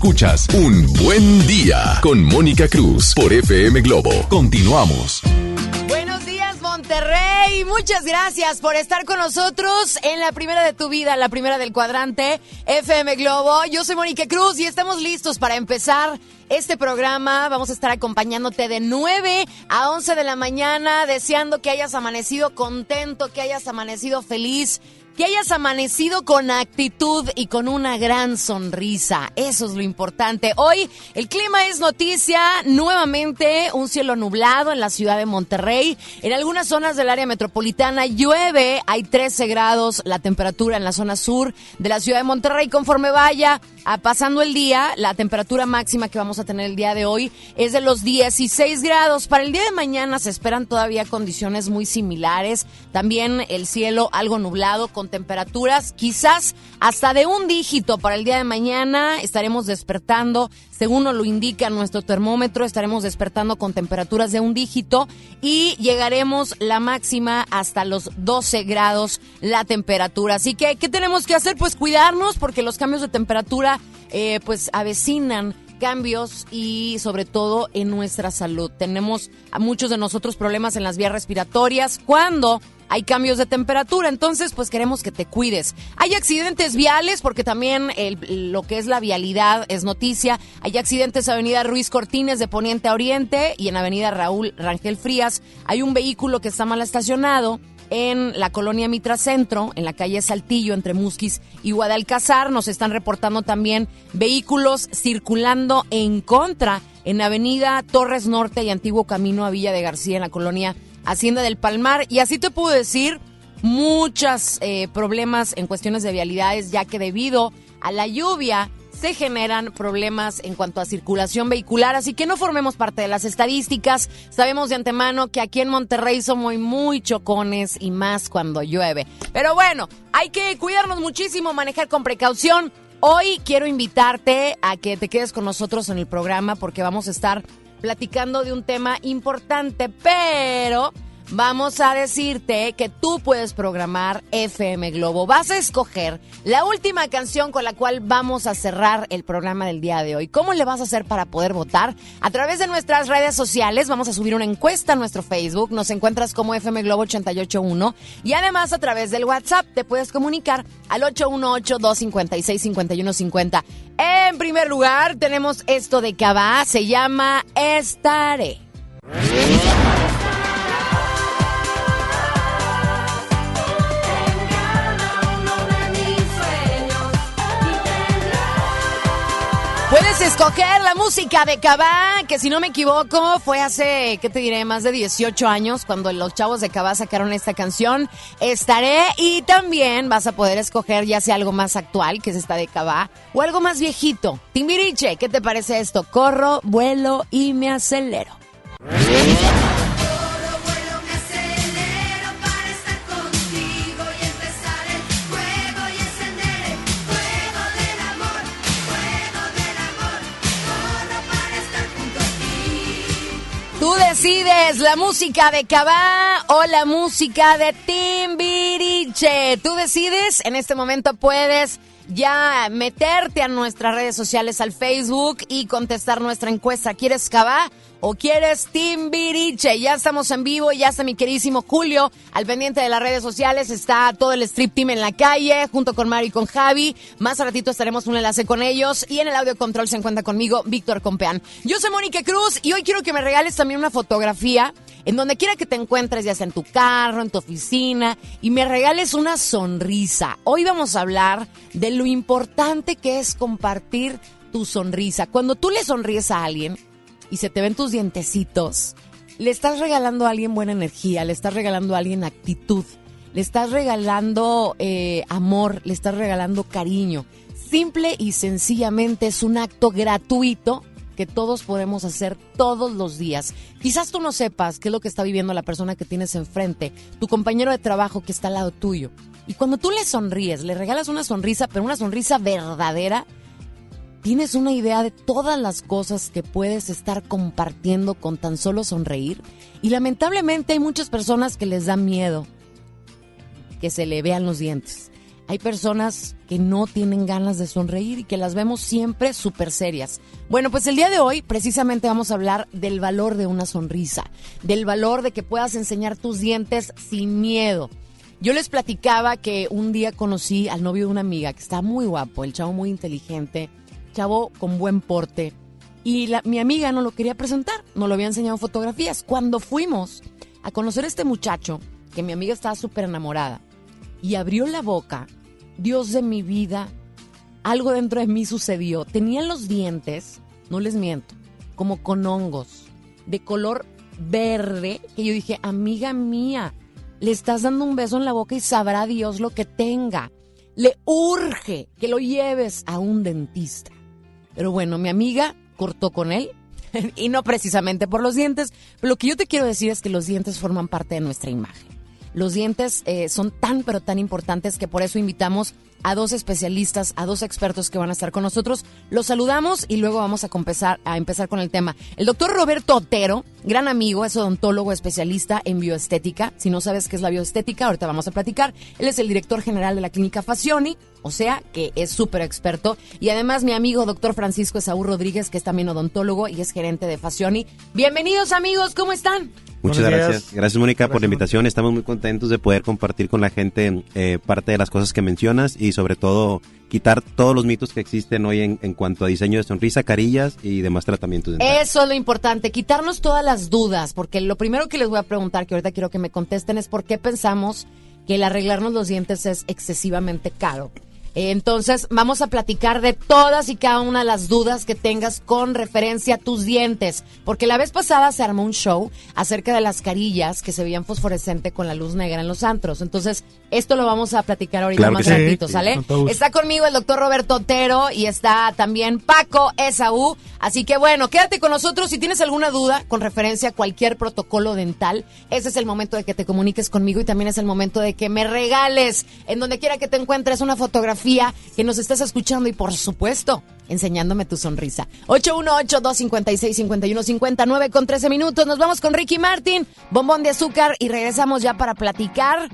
Escuchas Un Buen Día con Mónica Cruz por FM Globo. Continuamos. Buenos días, Monterrey. Muchas gracias por estar con nosotros en la primera de tu vida, la primera del cuadrante FM Globo. Yo soy Mónica Cruz y estamos listos para empezar este programa. Vamos a estar acompañándote de 9 a 11 de la mañana, deseando que hayas amanecido contento, que hayas amanecido feliz que hayas amanecido con actitud y con una gran sonrisa. Eso es lo importante. Hoy el clima es noticia. Nuevamente un cielo nublado en la ciudad de Monterrey. En algunas zonas del área metropolitana llueve. Hay 13 grados la temperatura en la zona sur de la ciudad de Monterrey. Conforme vaya pasando el día, la temperatura máxima que vamos a tener el día de hoy es de los 16 grados. Para el día de mañana se esperan todavía condiciones muy similares. También el cielo algo nublado temperaturas quizás hasta de un dígito para el día de mañana. Estaremos despertando, según nos lo indica nuestro termómetro, estaremos despertando con temperaturas de un dígito y llegaremos la máxima hasta los 12 grados la temperatura. Así que, ¿qué tenemos que hacer? Pues cuidarnos porque los cambios de temperatura eh, pues avecinan cambios y sobre todo en nuestra salud. Tenemos a muchos de nosotros problemas en las vías respiratorias. Cuando hay cambios de temperatura, entonces pues queremos que te cuides. Hay accidentes viales porque también lo que es la vialidad es noticia. Hay accidentes en Avenida Ruiz Cortines de Poniente a Oriente y en Avenida Raúl Rangel Frías. Hay un vehículo que está mal estacionado en la colonia Mitra Centro, en la calle Saltillo, entre Musquis y Guadalcazar. Nos están reportando también vehículos circulando en contra en Avenida Torres Norte y Antiguo Camino a Villa de García, en la colonia Hacienda del Palmar. Y así te puedo decir muchos eh, problemas en cuestiones de vialidades, ya que debido a la lluvia se generan problemas en cuanto a circulación vehicular, así que no formemos parte de las estadísticas. Sabemos de antemano que aquí en Monterrey somos muy chocones y más cuando llueve. Pero bueno, hay que cuidarnos muchísimo, manejar con precaución. Hoy quiero invitarte a que te quedes con nosotros en el programa porque vamos a estar platicando de un tema importante, pero vamos a decirte que tú puedes programar FM Globo. Vas a escoger la última canción con la cual vamos a cerrar el programa del día de hoy. ¿Cómo le vas a hacer para poder votar? A través de nuestras redes sociales vamos a subir una encuesta a nuestro Facebook. Nos encuentras como FM Globo 881 y además a través del WhatsApp te puedes comunicar al 818-256-5150. En primer lugar tenemos esto de Cabá, se llama Estaré. Escoger la música de Cabá, que si no me equivoco fue hace, ¿qué te diré? Más de 18 años cuando los chavos de Cabá sacaron esta canción. Estaré y también vas a poder escoger ya sea algo más actual, que es esta de Cabá, o algo más viejito. Timbiriche, ¿qué te parece esto? Corro, vuelo y me acelero. Decides la música de Cabá o la música de Timbiriche. Tú decides, en este momento puedes ya meterte a nuestras redes sociales, al Facebook y contestar nuestra encuesta. ¿Quieres Cabá o quieres Timbiriche? Ya estamos en vivo, ya está mi queridísimo Julio al pendiente de las redes sociales. Está todo el Strip Team en la calle, junto con Mari y con Javi. Más ratito estaremos un enlace con ellos. Y en el audio control se encuentra conmigo Víctor Compeán. Yo soy Mónica Cruz y hoy quiero que me regales también una fotografía en donde quiera que te encuentres, ya sea en tu carro, en tu oficina, y me regales una sonrisa. Hoy vamos a hablar de lo importante que es compartir tu sonrisa. Cuando tú le sonríes a alguien y se te ven tus dientecitos, le estás regalando a alguien buena energía, le estás regalando a alguien actitud, le estás regalando eh, amor, le estás regalando cariño. Simple y sencillamente es un acto gratuito que todos podemos hacer todos los días. Quizás tú no sepas qué es lo que está viviendo la persona que tienes enfrente, tu compañero de trabajo que está al lado tuyo. Y cuando tú le sonríes, le regalas una sonrisa, pero una sonrisa verdadera, tienes una idea de todas las cosas que puedes estar compartiendo con tan solo sonreír. Y lamentablemente hay muchas personas que les da miedo que se le vean los dientes hay personas que no tienen ganas de sonreír y que las vemos siempre súper serias. Bueno, pues el día de hoy precisamente vamos a hablar del valor de una sonrisa, del valor de que puedas enseñar tus dientes sin miedo. Yo les platicaba que un día conocí al novio de una amiga que está muy guapo, el chavo muy inteligente, chavo con buen porte. Y mi amiga no lo quería presentar, no lo había enseñado fotografías. Cuando fuimos a conocer a este muchacho, que mi amiga estaba súper enamorada, y abrió la boca. Dios de mi vida, algo dentro de mí sucedió. Tenía los dientes, no les miento, como con hongos, de color verde, que yo dije, amiga mía, le estás dando un beso en la boca y sabrá Dios lo que tenga. Le urge que lo lleves a un dentista. Pero bueno, mi amiga cortó con él y no precisamente por los dientes. Pero lo que yo te quiero decir es que los dientes forman parte de nuestra imagen. Los dientes eh, son tan pero tan importantes que por eso invitamos a dos especialistas, a dos expertos que van a estar con nosotros. Los saludamos y luego vamos a empezar, a empezar con el tema. El doctor Roberto Otero, gran amigo, es odontólogo especialista en bioestética. Si no sabes qué es la bioestética, ahorita vamos a platicar. Él es el director general de la clínica Facioni, o sea que es súper experto. Y además mi amigo doctor Francisco Esaú Rodríguez, que es también odontólogo y es gerente de Facioni. Bienvenidos amigos, ¿cómo están? Muchas gracias. Gracias, Mónica, por la invitación. Estamos muy contentos de poder compartir con la gente eh, parte de las cosas que mencionas y sobre todo quitar todos los mitos que existen hoy en, en cuanto a diseño de sonrisa, carillas y demás tratamientos dentales. Eso es lo importante, quitarnos todas las dudas, porque lo primero que les voy a preguntar, que ahorita quiero que me contesten, es por qué pensamos que el arreglarnos los dientes es excesivamente caro. Entonces, vamos a platicar de todas y cada una de las dudas que tengas con referencia a tus dientes. Porque la vez pasada se armó un show acerca de las carillas que se veían fosforescente con la luz negra en los antros. Entonces, esto lo vamos a platicar ahorita más ratito, ¿sale? está conmigo el doctor Roberto Otero y está también Paco Esaú. Así que bueno, quédate con nosotros. Si tienes alguna duda con referencia a cualquier protocolo dental, ese es el momento de que te comuniques conmigo y también es el momento de que me regales en donde quiera que te encuentres una fotografía que nos estás escuchando y por supuesto enseñándome tu sonrisa. 818-256-5159 con 13 minutos. Nos vamos con Ricky Martin, bombón de azúcar y regresamos ya para platicar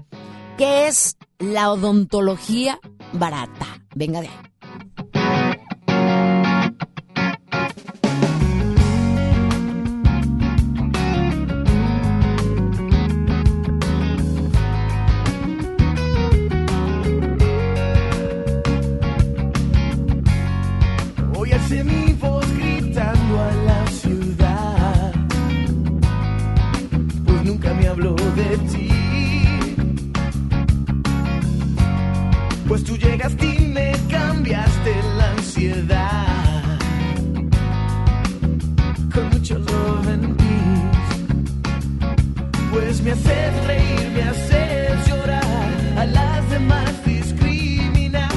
qué es la odontología barata. Venga de ahí. Pues tú llegaste y me cambiaste la ansiedad. Con mucho love and Pues me haces reír, me haces llorar, a las demás discriminar.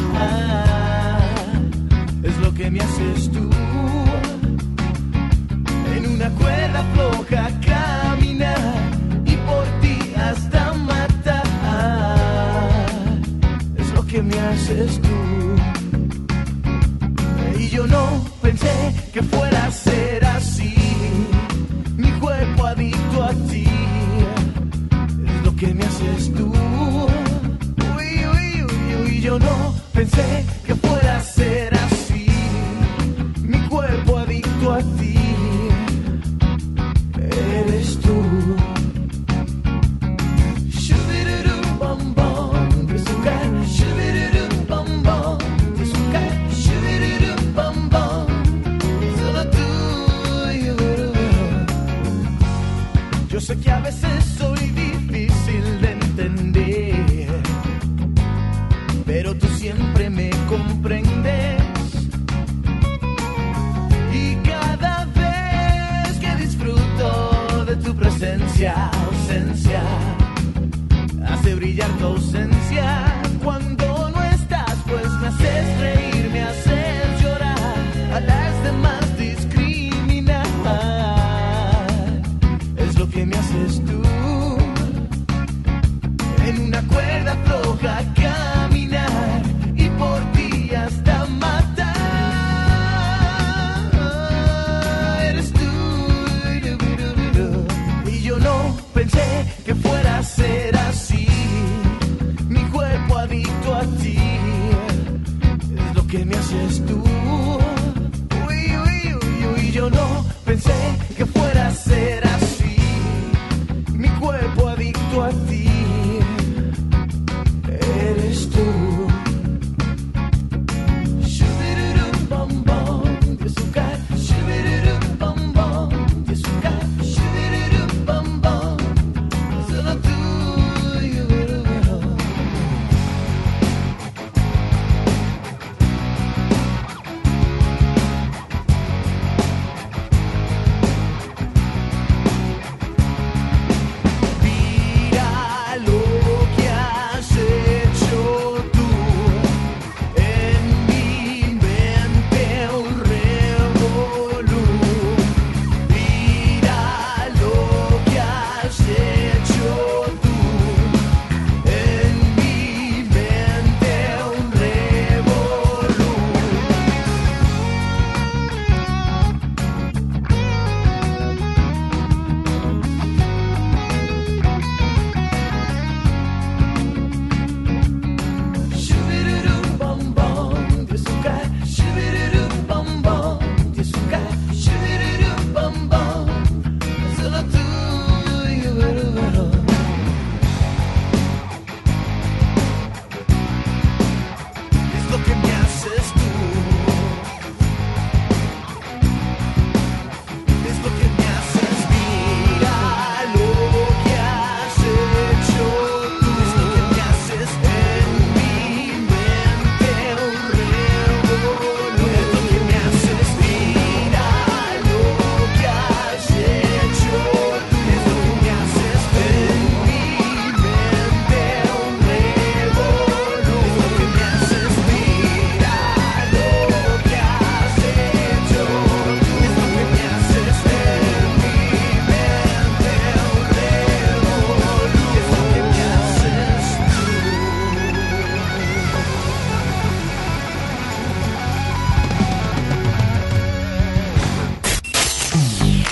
Es lo que me haces tú. En una cuerda floja haces tú. Y yo no pensé que fuera a ser así. Mi cuerpo adicto a ti. Es lo que me haces tú. Uy, uy, uy, uy. Yo no pensé sé que a veces soy difícil de entender, pero tú siempre me comprendes. Y cada vez que disfruto de tu presencia, ausencia, hace brillar tu ausencia.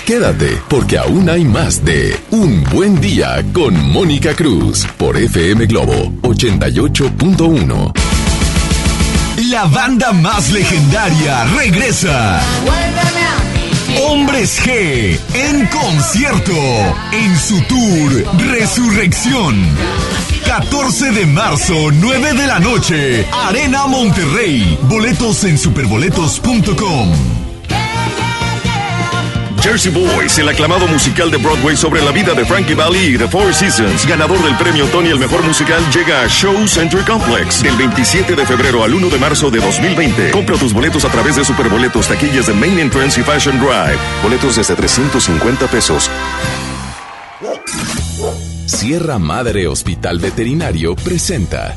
Quédate, porque aún hay más de Un Buen Día con Mónica Cruz por FM Globo 88.1. La banda más legendaria regresa. Hombres G en concierto en su tour Resurrección. 14 de marzo, 9 de la noche, Arena Monterrey. Boletos en superboletos.com. Jersey Boys, el aclamado musical de Broadway sobre la vida de Frankie Valli y The Four Seasons, ganador del premio Tony el mejor musical, llega a Show Center Complex del 27 de febrero al 1 de marzo de 2020. Compra tus boletos a través de Superboletos, taquillas de Main Entrance y Fashion Drive. Boletos desde 350 pesos. Sierra Madre Hospital Veterinario presenta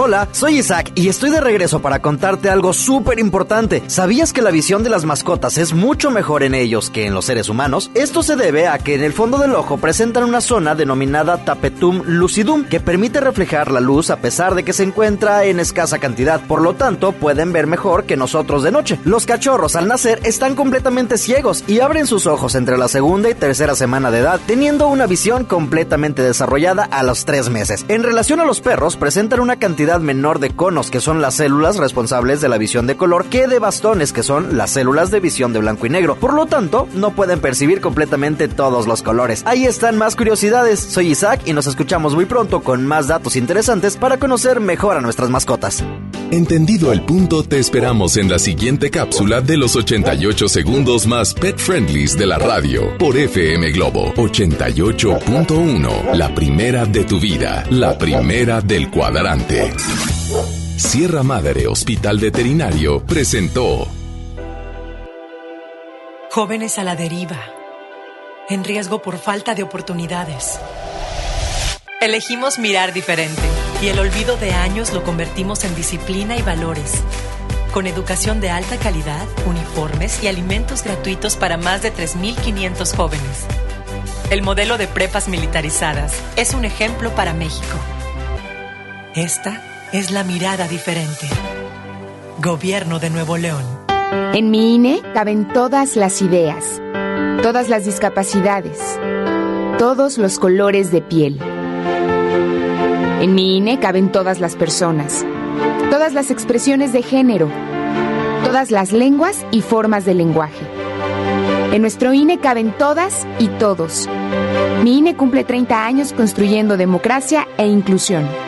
Hola, soy Isaac y estoy de regreso para contarte algo súper importante. ¿Sabías que la visión de las mascotas es mucho mejor en ellos que en los seres humanos? Esto se debe a que en el fondo del ojo presentan una zona denominada tapetum lucidum que permite reflejar la luz a pesar de que se encuentra en escasa cantidad. Por lo tanto, pueden ver mejor que nosotros de noche. Los cachorros al nacer están completamente ciegos y abren sus ojos entre la segunda y tercera semana de edad, teniendo una visión completamente desarrollada a los tres meses. En relación a los perros, presentan una cantidad menor de conos, que son las células responsables de la visión de color, que de bastones, que son las células de visión de blanco y negro. Por lo tanto, no pueden percibir completamente todos los colores. Ahí están más curiosidades. Soy Isaac y nos escuchamos muy pronto con más datos interesantes para conocer mejor a nuestras mascotas. Entendido el punto, te esperamos en la siguiente cápsula de los 88 segundos más pet friendlies de la radio por FM Globo 88.1. La primera de tu vida, la primera del cuadrante. Sierra Madre Hospital Veterinario presentó Jóvenes a la deriva, en riesgo por falta de oportunidades. Elegimos mirar diferente y el olvido de años lo convertimos en disciplina y valores. Con educación de alta calidad, uniformes y alimentos gratuitos para más de 3.500 jóvenes. El modelo de prepas militarizadas es un ejemplo para México. Esta es la mirada diferente. Gobierno de Nuevo León. En mi INE caben todas las ideas, todas las discapacidades, todos los colores de piel. En mi INE caben todas las personas, todas las expresiones de género, todas las lenguas y formas de lenguaje. En nuestro INE caben todas y todos. Mi INE cumple 30 años construyendo democracia e inclusión.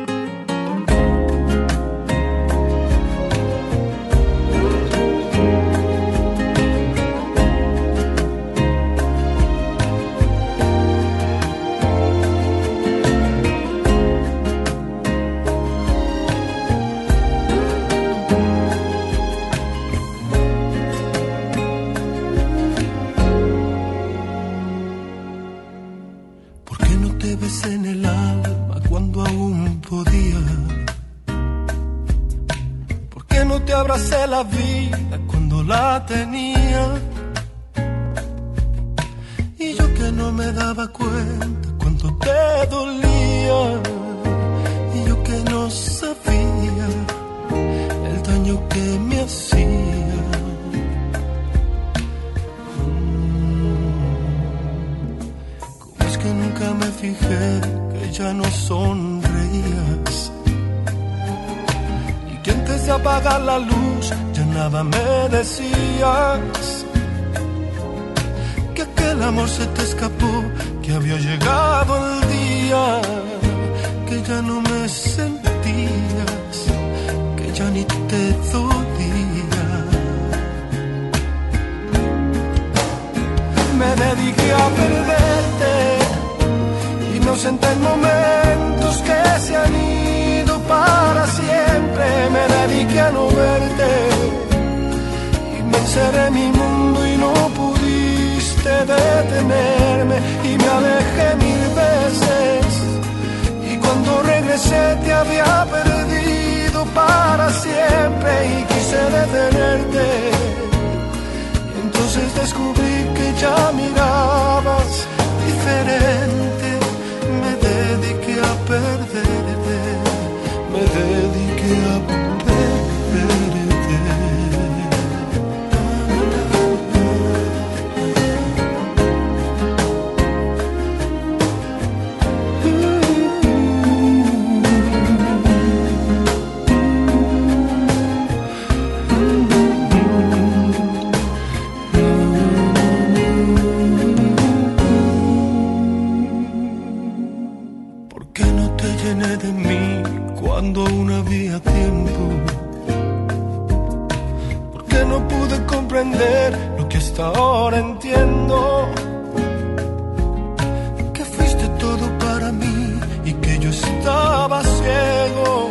aquel amor se te escapó, que había llegado el día, que ya no me sentías, que ya ni te dolía. Me dediqué a perderte, inocente en momentos que se han ido para siempre. Me dediqué a no verte y me encerré en mi mundo y pudiste detenerme y me alejé mil veces. Y cuando regresé te había perdido para siempre y quise detenerte. Entonces descubrí que ya mirabas diferente. Me dediqué a perderte lo que hasta ahora entiendo? Que fuiste todo para mí y que yo estaba ciego.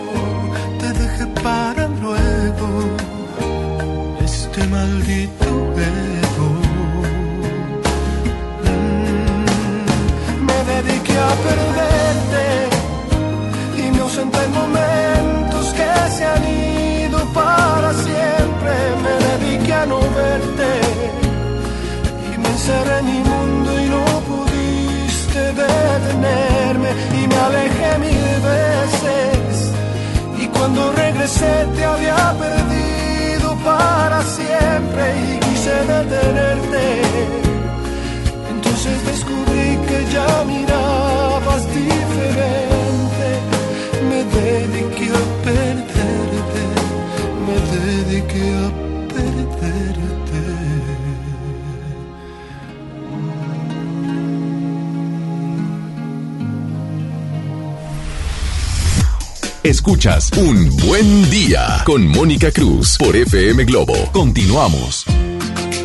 Te dejé para luego este maldito ego. me dediqué a perderte y me ausenté en momentos mi mundo y no pudiste detenerme y me alejé mil veces y cuando regresé te había perdido para siempre y quise detenerte. Entonces descubrí que ya mirabas diferente. Me dediqué a perderte, me dediqué a Escuchas Un Buen Día con Mónica Cruz por FM Globo. Continuamos.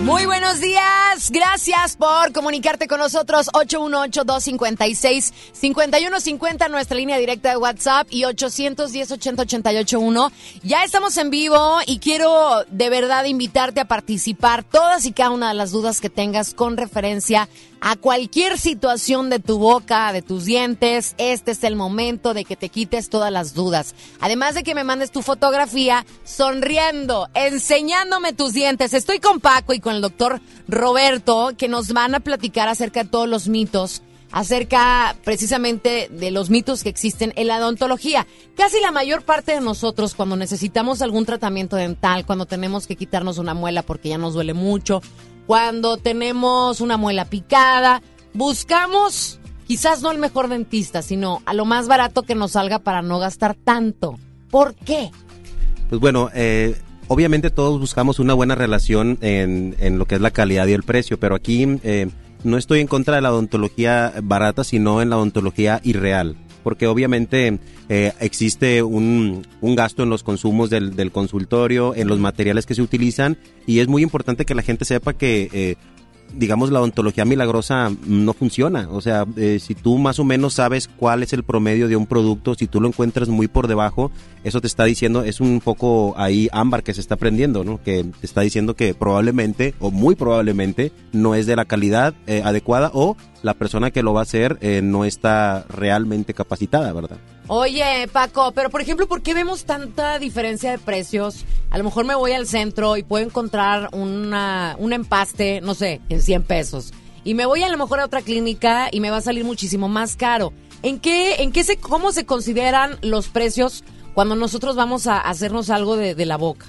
Muy buenos días, gracias por comunicarte con nosotros 818-256-5150, nuestra línea directa de WhatsApp y 810-80-881. Ya estamos en vivo y quiero de verdad invitarte a participar todas y cada una de las dudas que tengas con referencia a cualquier situación de tu boca, de tus dientes. Este es el momento de que te quites todas las dudas. Además de que me mandes tu fotografía sonriendo, enseñándome tus dientes. Estoy con Paco y con el doctor Roberto que nos van a platicar acerca de todos los mitos acerca precisamente de los mitos que existen en la odontología. Casi la mayor parte de nosotros cuando necesitamos algún tratamiento dental, cuando tenemos que quitarnos una muela porque ya nos duele mucho, cuando tenemos una muela picada, buscamos quizás no el mejor dentista, sino a lo más barato que nos salga para no gastar tanto. ¿Por qué? Pues bueno, eh, obviamente todos buscamos una buena relación en, en, lo que es la calidad y el precio, pero aquí eh, no estoy en contra de la odontología barata, sino en la odontología irreal. Porque obviamente eh, existe un, un, gasto en los consumos del, del, consultorio, en los materiales que se utilizan, y es muy importante que la gente sepa que eh, digamos, la odontología milagrosa no funciona. O sea, eh, si tú más o menos sabes cuál es el promedio de un producto, si tú lo encuentras muy por debajo, eso te está diciendo, es un poco ahí ámbar que se está prendiendo, ¿no? Que te está diciendo que probablemente, o muy probablemente, no es de la calidad adecuada o la persona que lo va a hacer eh, no está realmente capacitada, ¿verdad? Oye, Paco, pero por ejemplo, ¿por qué vemos tanta diferencia de precios? A lo mejor me voy al centro y puedo encontrar una, un empaste, no sé, en 100 pesos. Y me voy a lo mejor a otra clínica y me va a salir muchísimo más caro. ¿En qué, en qué se, cómo se consideran los precios cuando nosotros vamos a hacernos algo de, de la boca?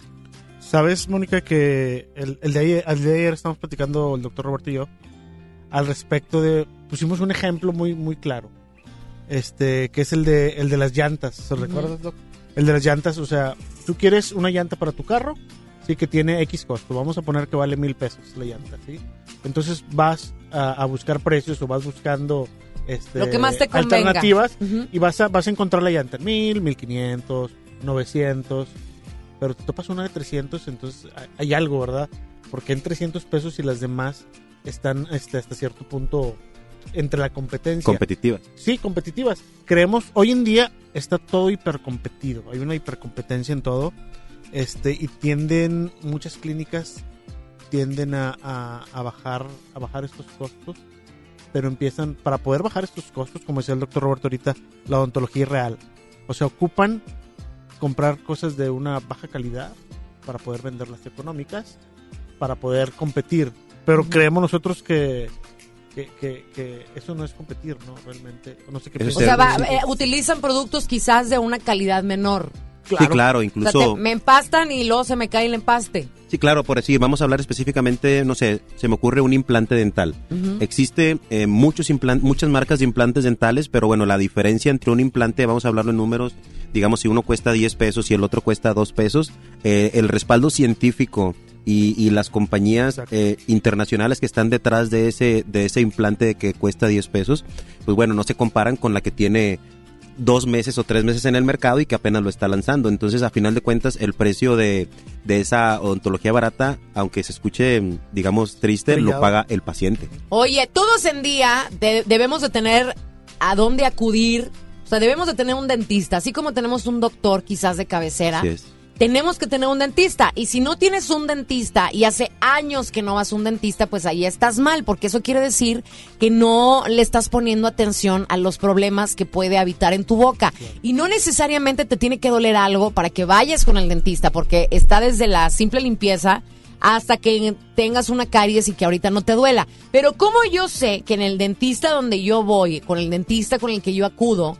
Sabes, Mónica, que el, el de ayer, el de ayer estamos platicando el doctor Roberto y yo al respecto de, pusimos un ejemplo muy, muy claro, este, que es el de, el de las llantas, ¿se recuerdas, Doc? El de las llantas, o sea, tú quieres una llanta para tu carro, sí, que tiene X costo, vamos a poner que vale mil pesos la llanta, ¿sí? Entonces vas a, a buscar precios o vas buscando este, Lo que más te alternativas y vas a, vas a encontrar la llanta en mil, mil quinientos, novecientos, pero te topas una de 300, entonces hay- hay algo, ¿verdad? Porque en 300 pesos y las demás están este, hasta cierto punto entre la competencia. Competitiva. Sí, competitivas. Creemos, hoy en día está todo hipercompetido, hay una hipercompetencia en todo, este, y tienden, muchas clínicas tienden a, a- a bajar, a bajar estos costos, pero empiezan, para poder bajar estos costos, como decía el doctor Roberto ahorita, la odontología es real. O sea, ocupan comprar cosas de una baja calidad para poder venderlas económicas, para poder competir. Pero creemos nosotros que, que, que- que eso no es competir, ¿no? Realmente. No sé qué O sea, va- eh, utilizan productos quizás de una calidad menor. Sí, claro, O incluso... sea, te- me empastan y luego se me cae el empaste. Sí, claro, por decir, vamos a hablar específicamente, no sé, se me ocurre un implante dental. Ujú. Existe eh, muchos muchas marcas de implantes dentales, pero bueno, la diferencia entre un implante, vamos a hablarlo en números, digamos, si uno cuesta 10 pesos y el otro cuesta 2 pesos, eh, el respaldo científico y, y las compañías eh, internacionales que están detrás de ese, de ese implante que cuesta 10 pesos, pues bueno, no se comparan con la que tiene dos meses o tres meses en el mercado y que apenas lo está lanzando. Entonces, a final de cuentas, el precio de, de esa odontología barata, aunque se escuche, digamos, triste, lo paga el paciente. Oye, todos en día de- debemos de tener a dónde acudir. O sea, debemos de tener un dentista, así como tenemos un doctor quizás de cabecera. Así es. Tenemos que tener un dentista. Y si no tienes un dentista y hace años que no vas a un dentista, pues ahí estás mal, porque eso quiere decir que no le estás poniendo atención a los problemas que puede habitar en tu boca. Y no necesariamente te tiene que doler algo para que vayas con el dentista, porque está desde la simple limpieza hasta que tengas una caries y que ahorita no te duela. Pero como yo sé que en el dentista donde yo voy, con el dentista con el que yo acudo,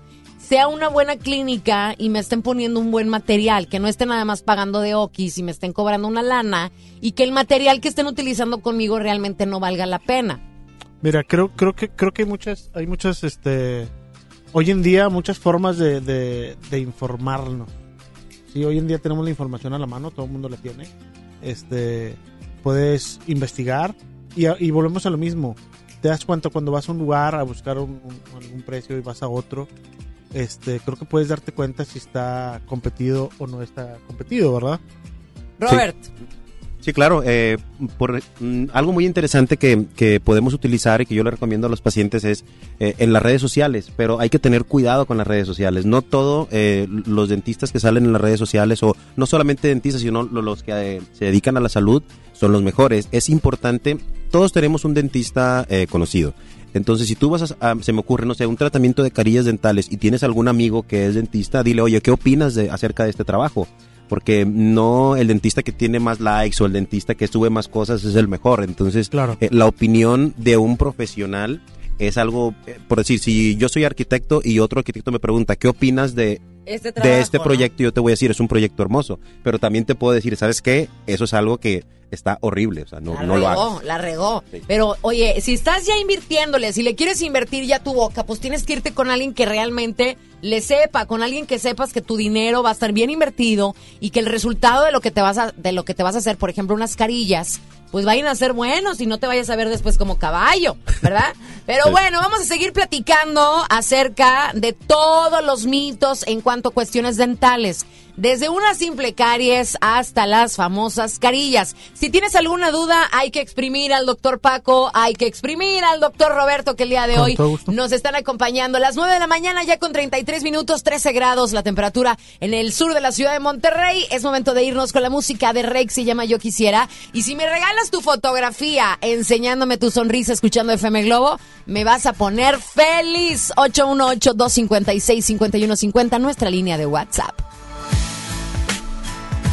sea una buena clínica y me estén poniendo un buen material, que no estén nada más pagando de okis y me estén cobrando una lana y que el material que estén utilizando conmigo realmente no valga la pena. Mira, creo, creo que creo que hay muchas, hay muchas, este, hoy en día muchas formas de, de, de informarnos. Sí, hoy en día tenemos la información a la mano, todo el mundo la tiene. Este, puedes investigar y, y volvemos a lo mismo. Te das cuenta cuando vas a un lugar a buscar un- un- algún precio y vas a otro. Este, creo que puedes darte cuenta si está competido o no está competido, ¿verdad? Robert. Sí, claro. eh, por, mm, algo muy interesante que, que podemos utilizar y que yo le recomiendo a los pacientes es eh, en las redes sociales, pero hay que tener cuidado con las redes sociales. No todo eh, los dentistas que salen en las redes sociales, o no solamente dentistas, sino lo- los que eh, se dedican a la salud, son los mejores. Es importante, todos tenemos un dentista eh, conocido. Entonces, si tú vas a, a- se me ocurre, no sé, un tratamiento de carillas dentales y tienes algún amigo que es dentista, dile, oye, ¿qué opinas de, acerca de este trabajo? Porque no el dentista que tiene más likes o el dentista que sube más cosas es el mejor. Entonces, eh, la opinión de un profesional es algo, eh, por decir, si yo soy arquitecto y otro arquitecto me pregunta, ¿qué opinas de, Este de este ¿no? proyecto? Yo te voy a decir, es un proyecto hermoso. Pero también te puedo decir, ¿sabes qué? Eso es algo que está horrible. O sea, no, La no lo regó, hagas. la regó. Pero, oye, si estás ya invirtiéndole, si le quieres invertir ya tu boca, pues tienes que irte con alguien que realmente le sepa, con alguien que sepas que tu dinero va a estar bien invertido y que el resultado de lo que te vas a, de lo que te vas a hacer, por ejemplo, unas carillas, pues vayan a ser buenos y no te vayas a ver después como caballo, ¿verdad? Pero Sí. bueno, vamos a seguir platicando acerca de todos los mitos en cuanto a cuestiones dentales. Desde una simple caries hasta las famosas carillas. Si tienes alguna duda, hay que exprimir al doctor Paco, hay que exprimir al doctor Roberto, que el día de hoy nos están acompañando. A las 9 de la mañana, ya con 33 minutos, 13 grados la temperatura en el sur de la ciudad de Monterrey. Es momento de irnos con la música de Rex, se llama Yo Quisiera. Y si me regalas tu fotografía enseñándome tu sonrisa escuchando FM Globo, me vas a poner feliz. 818-256-5150, nuestra línea de WhatsApp.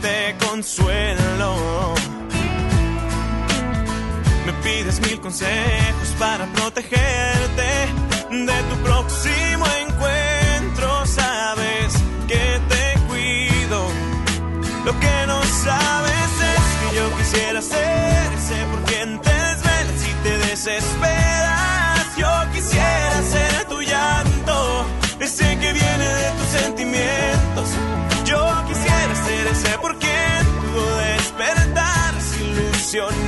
te consuelo. Me pides mil consejos para protegerte de tu próximo sin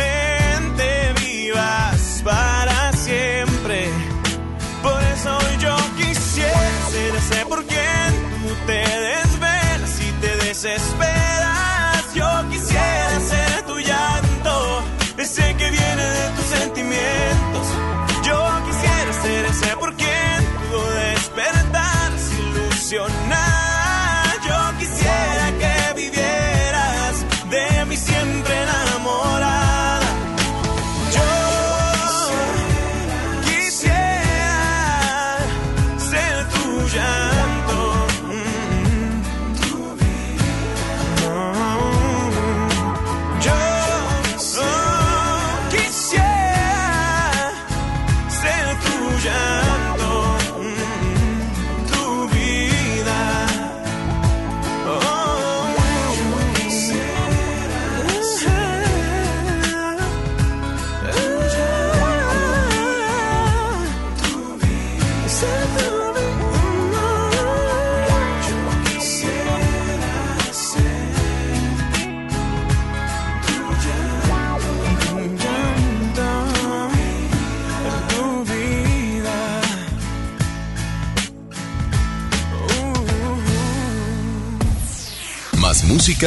te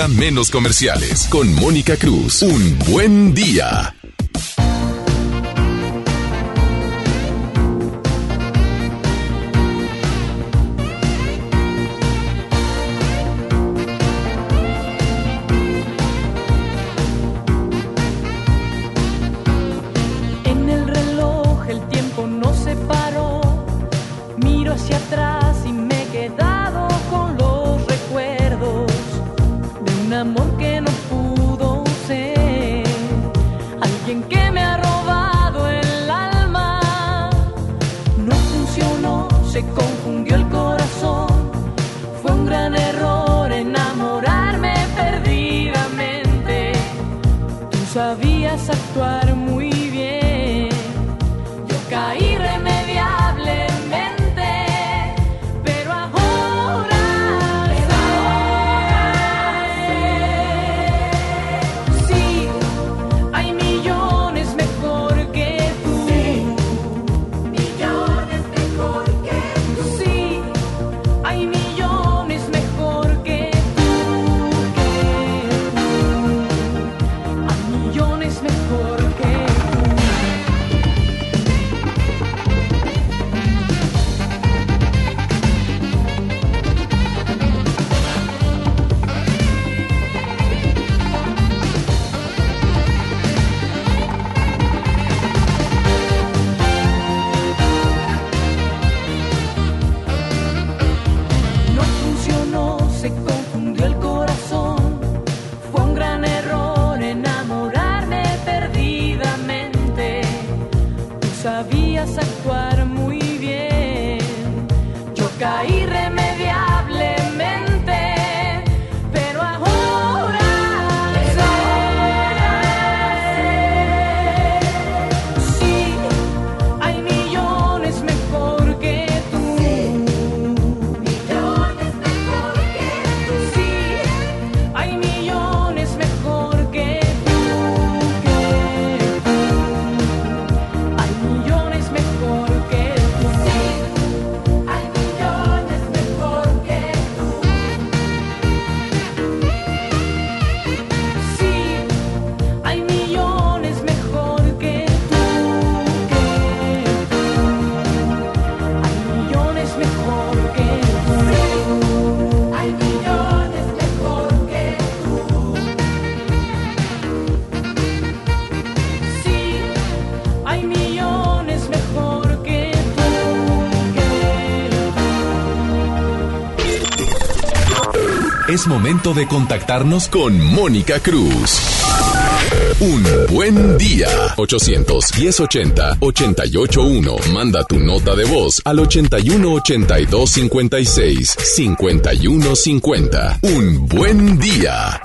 menos comerciales. Con Mónica Cruz. Un buen día. Momento de contactarnos con Mónica Cruz. Un buen día. 810-80-881. Manda tu nota de voz al 81-82-56-5150. Un buen día.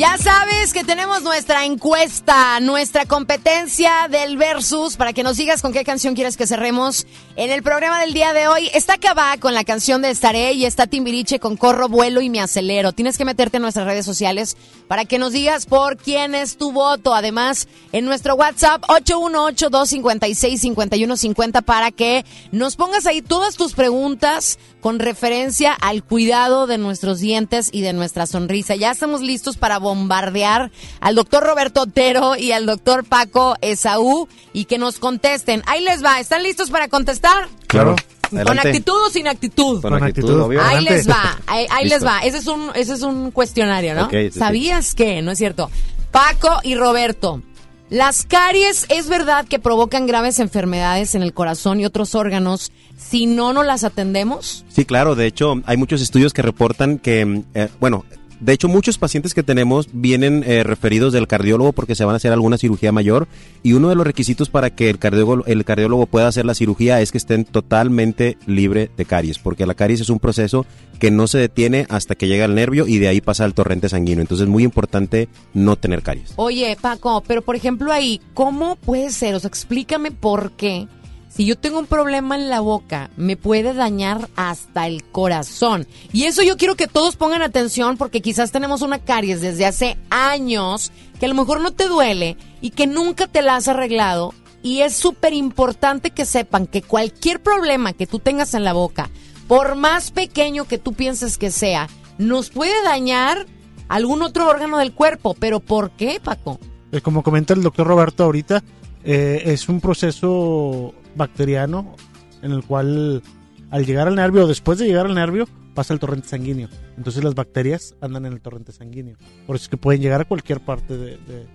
Ya sabes que tenemos nuestra encuesta, nuestra competencia del versus, para que nos digas con qué canción quieres que cerremos en el programa del día de hoy. Está Cabá con la canción de Estaré y está Timbiriche con Corro, Vuelo y Me Acelero. Tienes que meterte en nuestras redes sociales para que nos digas por quién es tu voto. Además, en nuestro WhatsApp 818-256-5150 para que nos pongas ahí todas tus preguntas con referencia al cuidado de nuestros dientes y de nuestra sonrisa. Ya estamos listos para bombardear al doctor Roberto Otero y al doctor Paco Esaú y que nos contesten. Ahí les va. ¿Están listos para contestar? Claro. ¿Con actitud o sin actitud? Con actitud, obvio. Ahí les va, ahí, ahí les va. Ese es un, ese es un cuestionario, ¿no? Ok, sí, sí. ¿Sabías que? No es cierto. Paco y Roberto. Las caries es verdad que provocan graves enfermedades en el corazón y otros órganos si no nos las atendemos. Sí, claro. De hecho, hay muchos estudios que reportan que, eh, bueno, de hecho, muchos pacientes que tenemos vienen eh, referidos del cardiólogo porque se van a hacer alguna cirugía mayor y uno de los requisitos para que el cardiólogo, el cardiólogo pueda hacer la cirugía es que estén totalmente libre de caries, porque la caries es un proceso que no se detiene hasta que llega al nervio y de ahí pasa al torrente sanguíneo. Entonces es muy importante no tener caries. Oye, Paco, pero por ejemplo ahí, ¿cómo puede ser? O sea, explícame por qué. Si yo tengo un problema en la boca, me puede dañar hasta el corazón. Y eso yo quiero que todos pongan atención porque quizás tenemos una caries desde hace años que a lo mejor no te duele y que nunca te la has arreglado. Y es súper importante que sepan que cualquier problema que tú tengas en la boca, por más pequeño que tú pienses que sea, nos puede dañar algún otro órgano del cuerpo. ¿Pero por qué, Paco? Eh, como comenta el doctor Roberto ahorita, eh, es un proceso bacteriano en el cual al llegar al nervio o después de llegar al nervio pasa el torrente sanguíneo. Entonces las bacterias andan en el torrente sanguíneo. Por eso es que pueden llegar a cualquier parte de- de-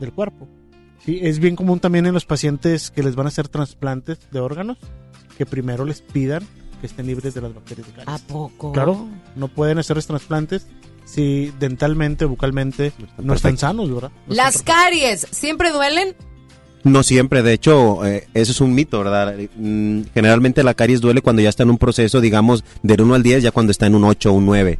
del cuerpo. Sí, es bien común también en los pacientes que les van a hacer trasplantes de órganos que primero les pidan que estén libres de las bacterias de caries. ¿A poco? Claro, no pueden hacerles trasplantes si dentalmente, bucalmente no están sanos, ¿verdad? No están Las caries, ¿siempre duelen? No siempre, de hecho, eh, eso es un mito, ¿verdad? Mm, generalmente la caries duele cuando ya está en un proceso, digamos, del 1 al 10, ya cuando está en un 8 o un 9.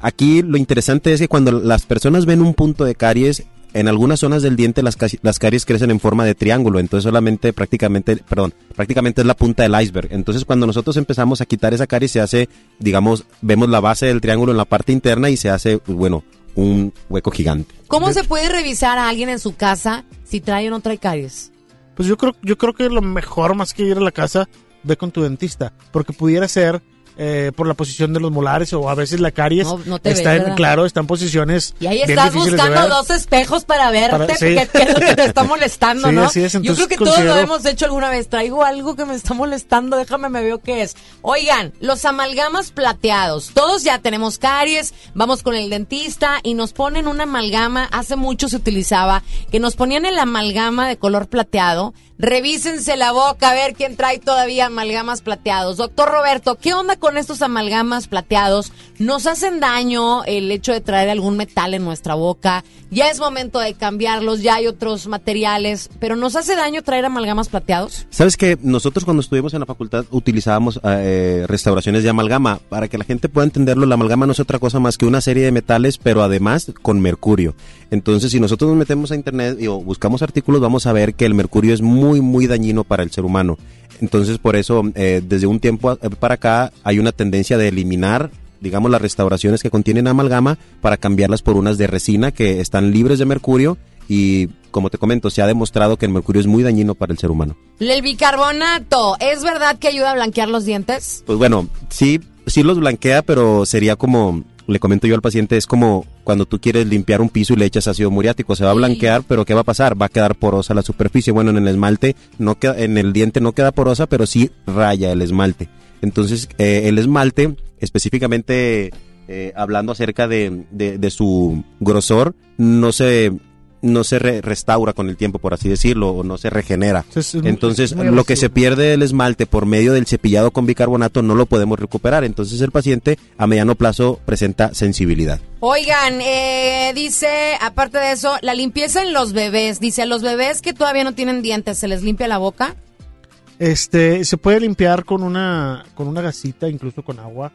Aquí lo interesante es que cuando las personas ven un punto de caries, en algunas zonas del diente las, las caries crecen en forma de triángulo, entonces solamente prácticamente, perdón, prácticamente es la punta del iceberg. Entonces cuando nosotros empezamos a quitar esa caries se hace, digamos, vemos la base del triángulo en la parte interna y se hace, pues, bueno, un hueco gigante. ¿Cómo se puede revisar a alguien en su casa si trae o no trae caries? Pues yo creo, yo creo que lo mejor más que ir a la casa, ve con tu dentista, porque pudiera ser eh, por la posición de los molares o a veces la caries No, no te está ves, en, ¿verdad? claro, está en posiciones Y ahí estás buscando dos espejos para verte, Para- sí. ¿qué, qué es lo que te está molestando, Sí, no? así es, Yo creo que todos lo hemos hecho alguna vez. Traigo algo que me está molestando, déjame me veo qué es. Oigan, los amalgamas plateados. Todos ya tenemos caries, vamos con el dentista y nos ponen una amalgama. Hace mucho se utilizaba que nos ponían el amalgama de color plateado. Revísense la boca a ver quién trae todavía amalgamas plateados. Doctor Roberto, ¿qué onda con estos amalgamas plateados, nos hacen daño el hecho de traer algún metal en nuestra boca. Ya es momento de cambiarlos, ya hay otros materiales, pero ¿nos hace daño traer amalgamas plateados? Sabes que nosotros cuando estuvimos en la facultad utilizábamos eh, restauraciones de amalgama. Para que la gente pueda entenderlo, la amalgama no es otra cosa más que una serie de metales, pero además con mercurio. Entonces, si nosotros nos metemos a internet y buscamos artículos, vamos a ver que el mercurio es muy, muy dañino para el ser humano. Entonces, por eso, eh, desde un tiempo a- para acá, hay una tendencia de eliminar digamos, las restauraciones que contienen amalgama para cambiarlas por unas de resina que están libres de mercurio y, como te comento, se ha demostrado que el mercurio es muy dañino para el ser humano. El bicarbonato, ¿es verdad que ayuda a blanquear los dientes? Pues bueno, sí, sí los blanquea, pero sería como, le comento yo al paciente, es como cuando tú quieres limpiar un piso y le echas ácido muriático, se va a blanquear, pero ¿qué va a pasar? Va a quedar porosa la superficie. Bueno, en el esmalte, no queda, en el diente no queda porosa, pero sí raya el esmalte. Entonces, eh, el esmalte, específicamente eh, hablando acerca de, de- de su grosor, no se no se re- restaura con el tiempo, por así decirlo, o no se regenera. Es Entonces, lo que se pierde del esmalte por medio del cepillado con bicarbonato no lo podemos recuperar. Entonces, el paciente a mediano plazo presenta sensibilidad. Oigan, eh, dice, aparte de eso, la limpieza en los bebés. Dice, a los bebés que todavía no tienen dientes, ¿se les limpia la boca? Este, se puede limpiar con una, con una gasita, incluso con agua.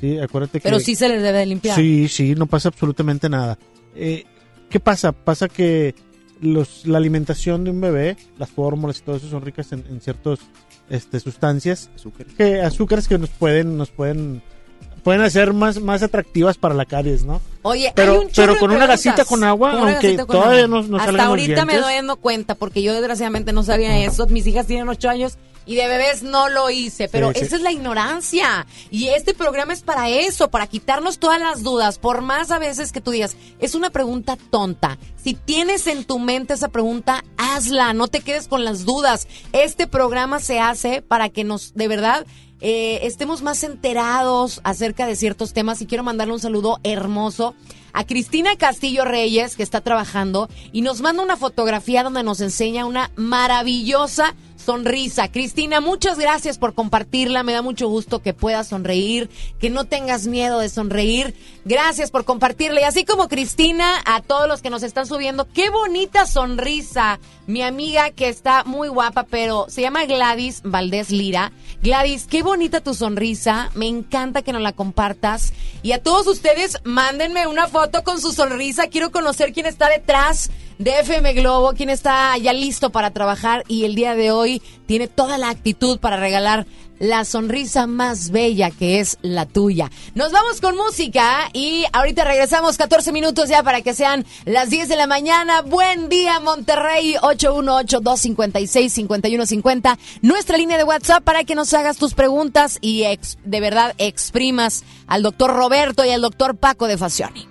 Sí, acuérdate que. Pero sí se les debe de limpiar. Sí, sí, no pasa absolutamente nada. Eh, ¿Qué pasa? Pasa que los, la alimentación de un bebé, las fórmulas y todo eso son ricas en, en ciertas este, sustancias, que azúcares que nos pueden, nos pueden, pueden hacer más, más atractivas para la caries, ¿no? Oye, Pero- hay un chorro pero de con una gasita con agua, Con aunque con todavía agua. no- no Hasta los ahorita me doy dando cuenta, porque yo desgraciadamente no sabía eso. Mis hijas tienen ocho años y de bebés no lo hice, pero sí. esa es la ignorancia. Y este programa es para eso, para quitarnos todas las dudas. Por más a veces que tú digas, es una pregunta tonta. Si tienes en tu mente esa pregunta, hazla, no te quedes con las dudas. Este programa se hace para que nos, de verdad, eh, estemos más enterados acerca de ciertos temas y quiero mandarle un saludo hermoso a Cristina Castillo Reyes que está trabajando y nos manda una fotografía donde nos enseña una maravillosa sonrisa. Cristina, muchas gracias por compartirla. Me da mucho gusto que puedas sonreír, que no tengas miedo de sonreír. Gracias por compartirla. Y así como Cristina, a todos los que nos están subiendo, qué bonita sonrisa. Mi amiga que está muy guapa, pero se llama Gladys Valdés Lira. Gladys, qué bonita tu sonrisa. Me encanta que nos la compartas. Y a todos ustedes, mándenme una foto con su sonrisa. Quiero conocer quién está detrás de FM Globo, quién está ya listo para trabajar y el día de hoy tiene toda la actitud para regalar la sonrisa más bella que es la tuya. Nos vamos con música y ahorita regresamos 14 minutos ya para que sean las 10 de la mañana. Buen día Monterrey 818-256-5150. Nuestra línea de WhatsApp para que nos hagas tus preguntas y ex- de verdad exprimas al doctor Roberto y al doctor Paco de Facioni.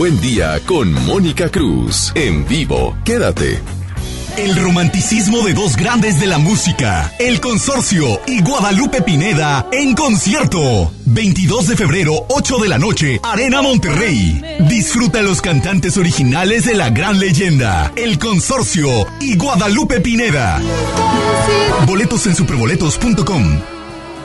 Buen día con Mónica Cruz. En vivo, quédate. El romanticismo de dos grandes de la música, El Consorcio y Guadalupe Pineda en concierto. 22 de febrero, 8 de la noche, Arena Monterrey. Disfruta los cantantes originales de la gran leyenda, El Consorcio y Guadalupe Pineda. Boletos en superboletos.com.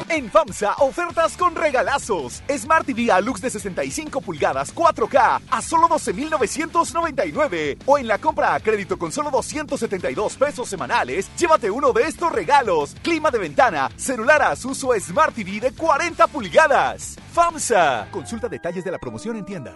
En FAMSA, ofertas con regalazos. Smart TV Alux de 65 pulgadas 4K a solo 12,999. O en la compra a crédito con solo 272 pesos semanales, llévate uno de estos regalos. Clima de ventana, celular Asus o Smart TV de 40 pulgadas. FAMSA. Consulta detalles de la promoción en tienda.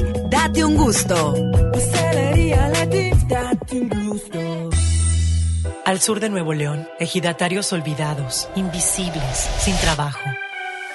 Date un gusto. Al sur de Nuevo León, ejidatarios olvidados, invisibles, sin trabajo.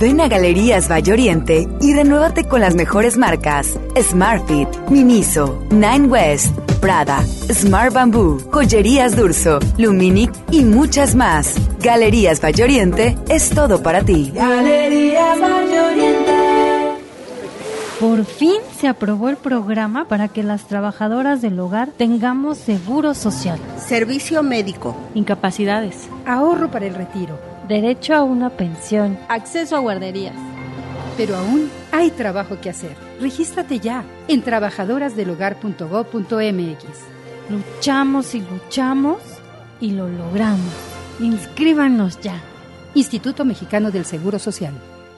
Ven a Galerías Valle Oriente y renuévate con las mejores marcas Smartfit, Miniso, Nine West, Prada, Smart Bamboo, Joyerías Durso, Luminic y muchas más. Galerías Valle Oriente es todo para ti. Galerías Valle Oriente. Por fin se aprobó el programa para que las trabajadoras del hogar tengamos seguro social, Servicio médico. incapacidades, Ahorro para el retiro. Derecho a una pensión, Acceso a guarderías. Pero aún hay trabajo que hacer. Regístrate ya en trabajadorasdelhogar.gov.mx. luchamos y luchamos y lo logramos. Inscríbanos ya. Instituto Mexicano del Seguro Social.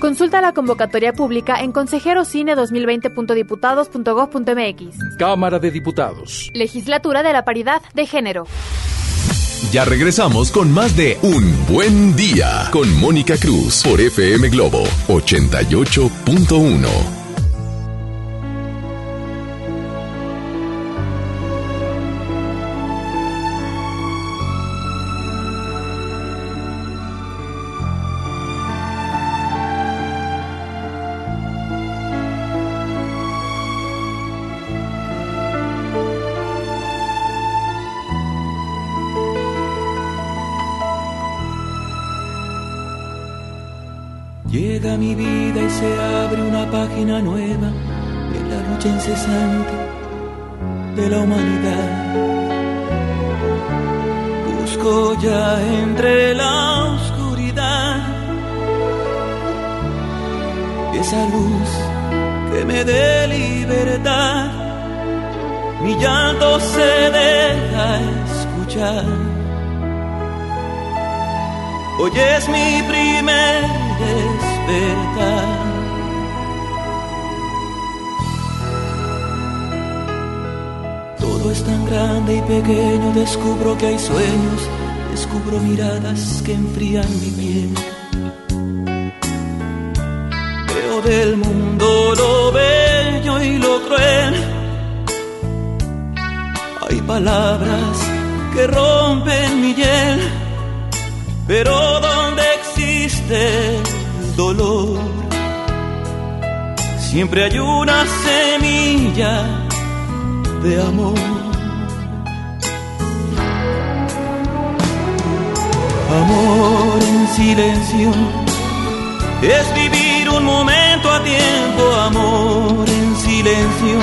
Consulta la convocatoria pública en consejerocine2020.diputados.gov.mx. Cámara de Diputados. Legislatura de la Paridad de Género. Ya regresamos con más de Un Buen Día con Mónica Cruz por FM Globo 88.1. descubro que hay sueños, descubro miradas que enfrían mi piel. Veo del mundo lo bello y lo cruel. Hay palabras que rompen mi hiel, pero donde existe el dolor, siempre hay una semilla de amor. Amor en silencio es vivir un momento a tiempo, amor en silencio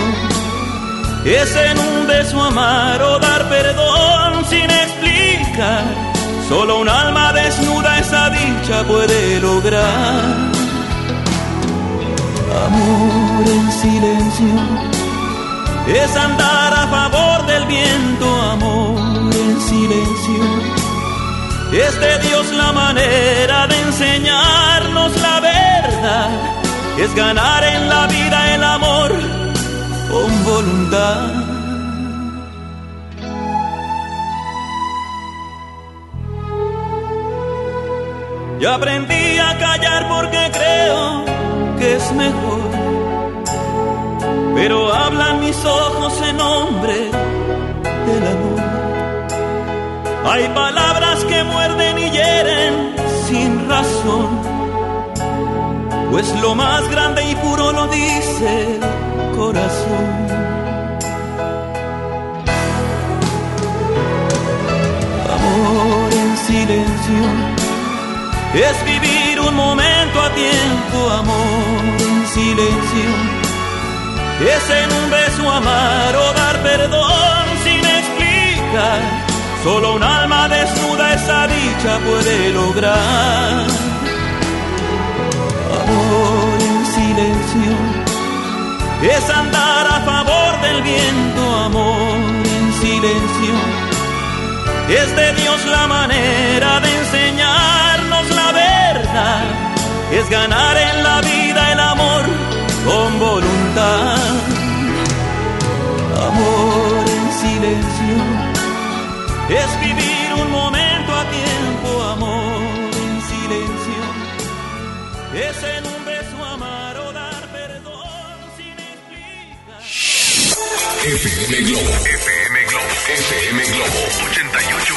es en un beso amar o dar perdón sin explicar. Solo un alma desnuda esa dicha puede lograr. Amor en silencio es andar a favor del viento, amor en silencio. Es de Dios la manera de enseñarnos la verdad. Es ganar en la vida el amor con voluntad. Y aprendí a callar porque creo que es mejor. Pero hablan mis ojos en nombre del amor. Hay palabras que muerden y hieren sin razón. Pues lo más grande y puro lo dice el corazón. Amor en silencio es vivir un momento a tiempo, amor en silencio. Es en un beso amar o dar perdón sin explicar. Solo un alma desnuda esa dicha puede lograr. Amor en silencio es andar a favor del viento, amor en silencio. Es de Dios la manera de enseñarnos la Es vivir un momento a tiempo, amor en silencio. Es en un beso amar o dar perdón sin explicar. FM Globo. FM Globo. FM Globo 88.1.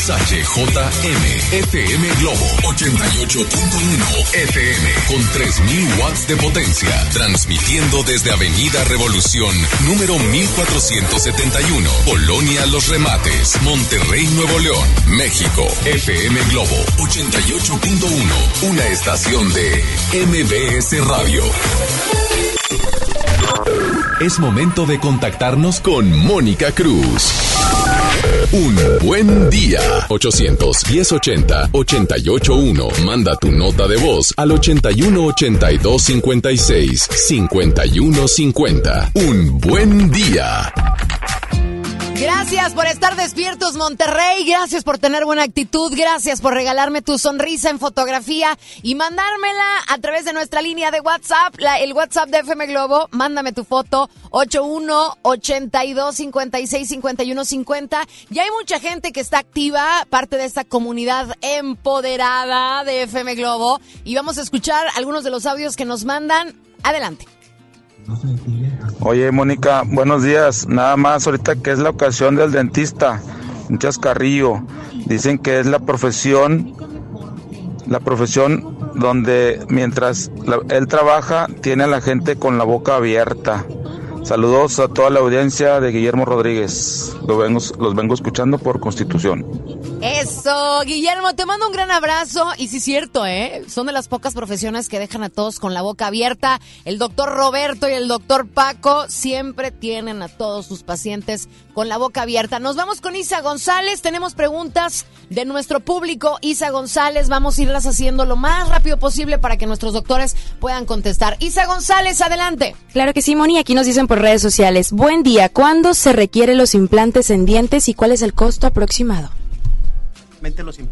XHJM. FM Globo 88.1 FM con 3000 watts de potencia. Transmitiendo desde Avenida Revolución, número 1471. Colonia Los Remates, Monterrey, Nuevo León, México. FM Globo 88.1. Una estación de MBS Radio. Es momento de contactarnos con Mónica Cruz. Un buen día. 810-80-881. Manda tu nota de voz al 81-82-56-5150. Un buen día. Gracias por estar despiertos, Monterrey. Gracias por tener buena actitud. Gracias por regalarme tu sonrisa en fotografía y mandármela a través de nuestra línea de WhatsApp, el WhatsApp de FM Globo. Mándame tu foto 81 82 56 51 50. Ya hay mucha gente que está activa, parte de esta comunidad empoderada de FM Globo. Y vamos a escuchar algunos de los audios que nos mandan. Adelante. Oye, Mónica, buenos días. Nada más ahorita que es la ocasión del dentista, un chascarrillo. Dicen que es la profesión, la profesión donde mientras la- él trabaja tiene a la gente con la boca abierta. Saludos a toda la audiencia de Guillermo Rodríguez. Los vengo, los vengo escuchando por Constitución. Eso, Guillermo, te mando un gran abrazo. Y sí, es cierto, ¿eh? Son de las pocas profesiones que dejan a todos con la boca abierta. El doctor Roberto y el doctor Paco siempre tienen a todos sus pacientes con la boca abierta. Nos vamos con Isa González. Tenemos preguntas de nuestro público. Isa González, vamos a irlas haciendo lo más rápido posible para que nuestros doctores puedan contestar. Isa González, adelante. Claro que sí, Moni. Aquí nos dicen por redes sociales. Buen día. ¿Cuándo se requieren los implantes en dientes y cuál es el costo aproximado?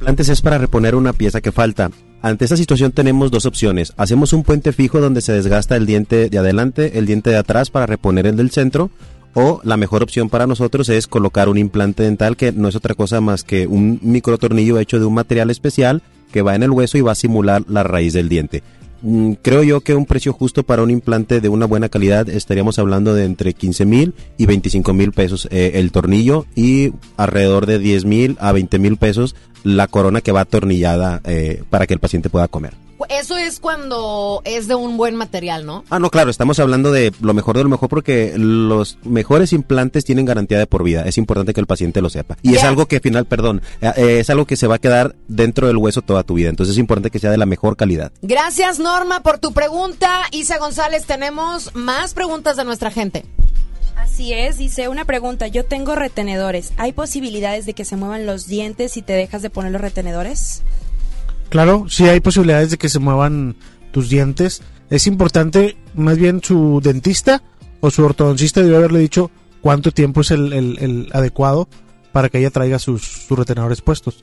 Antes es para reponer una pieza que falta. Ante esta situación tenemos dos opciones. Hacemos un puente fijo donde se desgasta el diente de adelante, el diente de atrás para reponer el del centro. O la mejor opción para nosotros es colocar un implante dental que no es otra cosa más que un microtornillo hecho de un material especial que va en el hueso y va a simular la raíz del diente. Mm, Creo yo que un precio justo para un implante de una buena calidad estaríamos hablando de entre 15 mil y 25 mil pesos eh, el tornillo y alrededor de 10 mil a 20 mil pesos la corona que va atornillada eh, para que el paciente pueda comer. Eso es cuando es de un buen material, ¿no? Ah, no, claro, estamos hablando de lo mejor de lo mejor porque los mejores implantes tienen garantía de por vida. Es importante que el paciente lo sepa. Y es algo que, final, perdón, eh, eh, es algo que se va a quedar dentro del hueso toda tu vida. Entonces es importante que sea de la mejor calidad. Gracias, Norma, por tu pregunta. Isa González, tenemos más preguntas de nuestra gente. Así es, dice una pregunta. Yo tengo retenedores. ¿Hay posibilidades de que se muevan los dientes si te dejas de poner los retenedores? Claro, sí hay posibilidades de que se muevan tus dientes. Es importante, más bien su dentista o su ortodoncista debe haberle dicho cuánto tiempo es el, el- adecuado para que ella traiga sus, sus retenedores puestos.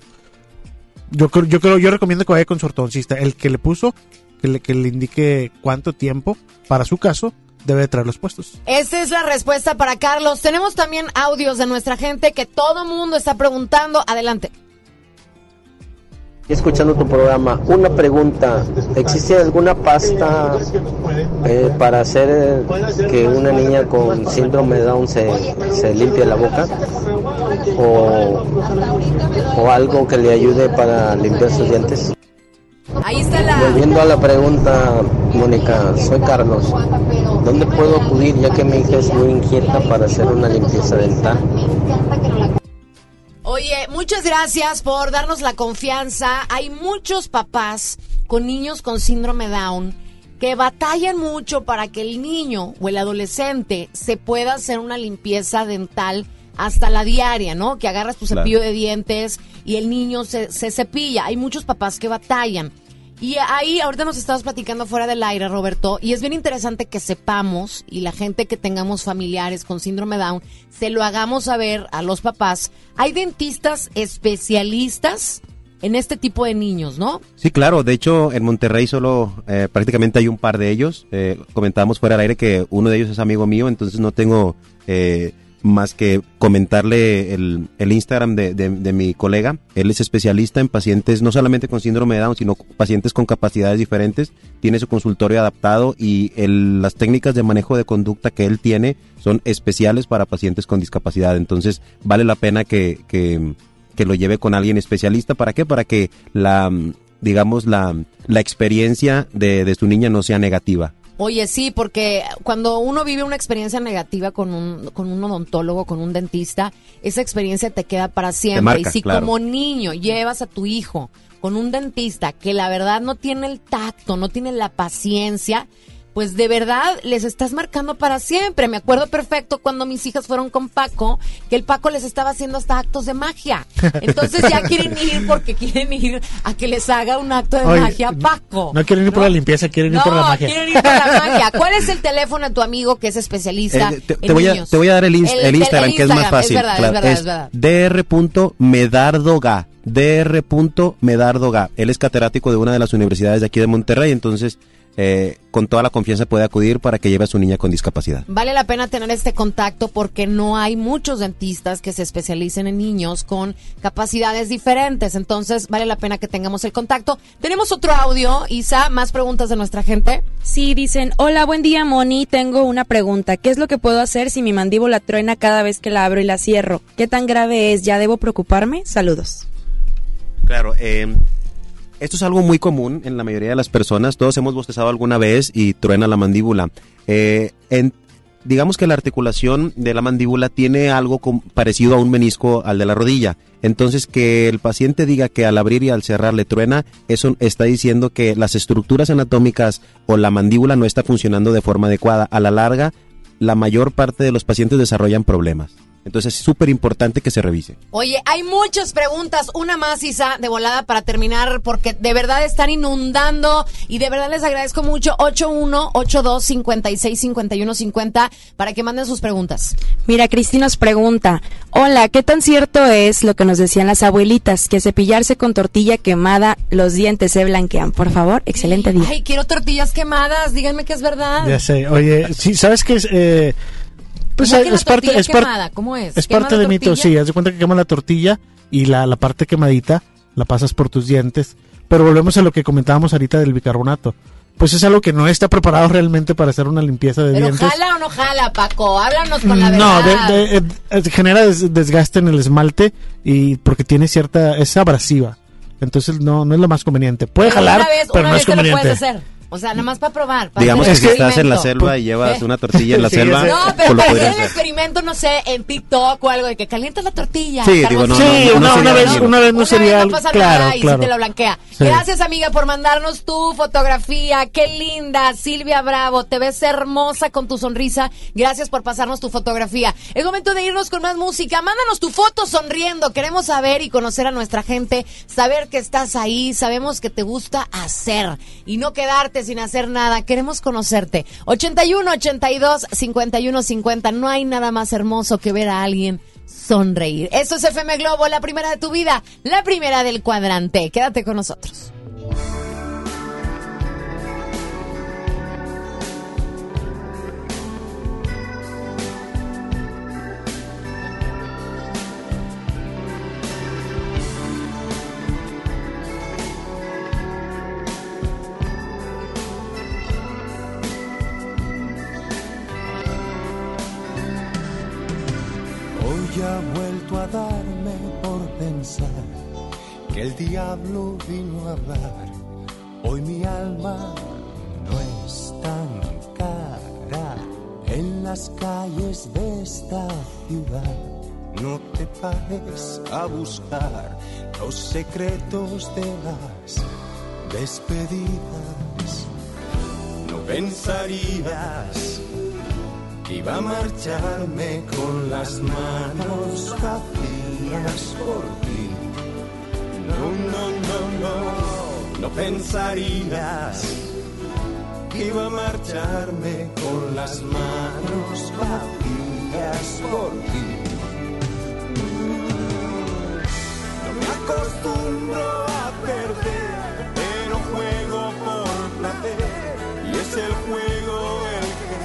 Yo creo, yo creo, yo recomiendo que vaya con su ortodoncista. El que le puso, que le, que le indique cuánto tiempo, para su caso, debe de traerlos puestos. Esta es la respuesta para Carlos. Tenemos también audios de nuestra gente que todo mundo está preguntando. Adelante. Escuchando tu programa, una pregunta, ¿existe alguna pasta eh, para hacer eh, que una niña con síndrome de Down se, se limpie la boca? O, ¿O algo que le ayude para limpiar sus dientes? Ahí está la... Volviendo a la pregunta, Mónica, soy Carlos. ¿Dónde puedo acudir ya que mi hija es muy inquieta para hacer una limpieza dental? Oye, muchas gracias por darnos la confianza. Hay muchos papás con niños con síndrome Down que batallan mucho para que el niño o el adolescente se pueda hacer una limpieza dental hasta la diaria, ¿no? Que agarras tu Claro. cepillo de dientes y el niño se, se cepilla. Hay muchos papás que batallan. Y ahí, ahorita nos estabas platicando fuera del aire, Roberto, y es bien interesante que sepamos y la gente que tengamos familiares con síndrome Down, se lo hagamos saber a los papás. Hay dentistas especialistas en este tipo de niños, ¿no? Sí, claro. De hecho, en Monterrey solo eh, prácticamente hay un par de ellos. Eh, comentábamos fuera del aire que uno de ellos es amigo mío, entonces no tengo eh, más que comentarle el, el Instagram de, de- mi colega. Él es especialista en pacientes no solamente con síndrome de Down, sino pacientes con capacidades diferentes. Tiene su consultorio adaptado y el- las técnicas de manejo de conducta que él tiene son especiales para pacientes con discapacidad. Entonces, vale la pena que, que, que lo lleve con alguien especialista. ¿Para qué? Para que la, digamos, la, la experiencia de, de su niña no sea negativa. Oye, sí, porque cuando uno vive una experiencia negativa con un, con un odontólogo, con un dentista, esa experiencia te queda para siempre. marca, y si claro. como niño llevas a tu hijo con un dentista que la verdad no tiene el tacto, no tiene la paciencia, pues de verdad les estás marcando para siempre. Me acuerdo perfecto cuando mis hijas fueron con Paco, que el Paco les estaba haciendo hasta actos de magia. Entonces ya quieren ir porque quieren ir a que les haga un acto de Oye, magia a Paco. No quieren ir por la limpieza, quieren ir por la magia. quieren ir por la magia. ¿Cuál es el teléfono de tu amigo que es especialista Eh, te, en te voy a, te voy a dar el, inst- El- el el- Instagram, que es más fácil. es verdad, es claro, verdad, es verdad. dr.medardoga. dr.medardoga. Él es catedrático de una de las universidades de aquí de Monterrey, entonces eh, con toda la confianza puede acudir para que lleve a su niña con discapacidad. Vale la pena tener este contacto porque no hay muchos dentistas que se especialicen en niños con capacidades diferentes. Entonces, vale la pena que tengamos el contacto. Tenemos otro audio, Isa, más preguntas de nuestra gente. Sí, dicen, hola, buen día, Moni. Tengo una pregunta. ¿Qué es lo que puedo hacer si mi mandíbula truena cada vez que la abro y la cierro? ¿Qué tan grave es? ¿Ya debo preocuparme? Saludos. Claro, eh, esto es algo muy común en la mayoría de las personas. Todos hemos bostezado alguna vez y truena la mandíbula. Eh, en- digamos que la articulación de la mandíbula tiene algo parecido a un menisco al de la rodilla. Entonces, que el paciente diga que al abrir y al cerrar le truena, eso está diciendo que las estructuras anatómicas o la mandíbula no está funcionando de forma adecuada. A la larga, la mayor parte de los pacientes desarrollan problemas. Entonces, es súper importante que se revise. Oye, hay muchas preguntas. Una más, Isa, de volada para terminar, porque de verdad están inundando y de verdad les agradezco mucho. 8182565150 para que manden sus preguntas. Mira, Cristi nos pregunta, hola, ¿qué tan cierto es lo que nos decían las abuelitas, que cepillarse con tortilla quemada los dientes se blanquean? Por favor, excelente día. Ay, quiero tortillas quemadas. Díganme que es verdad. Ya sé. Oye, sí, ¿sabes qué es? Eh, pues ¿Cómo que la es parte, es quemada? ¿Cómo es? es ¿Quema parte de mito, sí. Haz de cuenta que quema la tortilla y la, la parte quemadita la pasas por tus dientes. Pero volvemos a lo que comentábamos ahorita del bicarbonato. Pues es algo que no está preparado realmente para hacer una limpieza de Pero dientes. jala o no jala, Paco. Háblanos con la No, verdad. de- de- eh, genera des- desgaste en el esmalte y porque tiene cierta es abrasiva. Entonces no no es lo más conveniente. Puede Pero jalar, una vez, pero una no vez es te lo conveniente. puedes hacer. O sea, nada más para probar. para Digamos que si estás en la selva y llevas ¿Eh? una tortilla en la Sí, selva, sí. No, pero para hacer el experimento, no sé, en TikTok o algo de que calientas la tortilla. Sí, cargas digo, no, un- Sí, no, no una, vez, una vez no Una sería vez no pasa claro, nada y claro. si te lo blanquea. Sí. Gracias, amiga, por mandarnos tu fotografía. Qué linda, Silvia Bravo. Te ves hermosa con tu sonrisa. Gracias por pasarnos tu fotografía. Es momento de irnos con más música. Mándanos tu foto sonriendo. Queremos saber y conocer a nuestra gente, saber que estás ahí, sabemos que te gusta hacer y no quedarte sin hacer nada. Queremos conocerte. 81 82 51 50. No hay nada más hermoso que ver a alguien sonreír. Esto es FM Globo, la primera de tu vida, la primera del cuadrante. Quédate con nosotros. Diablo vino a hablar. Hoy mi alma no es tan cara en las calles de esta ciudad. No te pares a buscar los secretos de las despedidas. No pensarías que iba a marcharme con las manos vacías por ti. No, no, no, no, no pensarías que iba a marcharme con las manos vacías por ti. No me acostumbro a perder, pero juego por placer y es el juego el que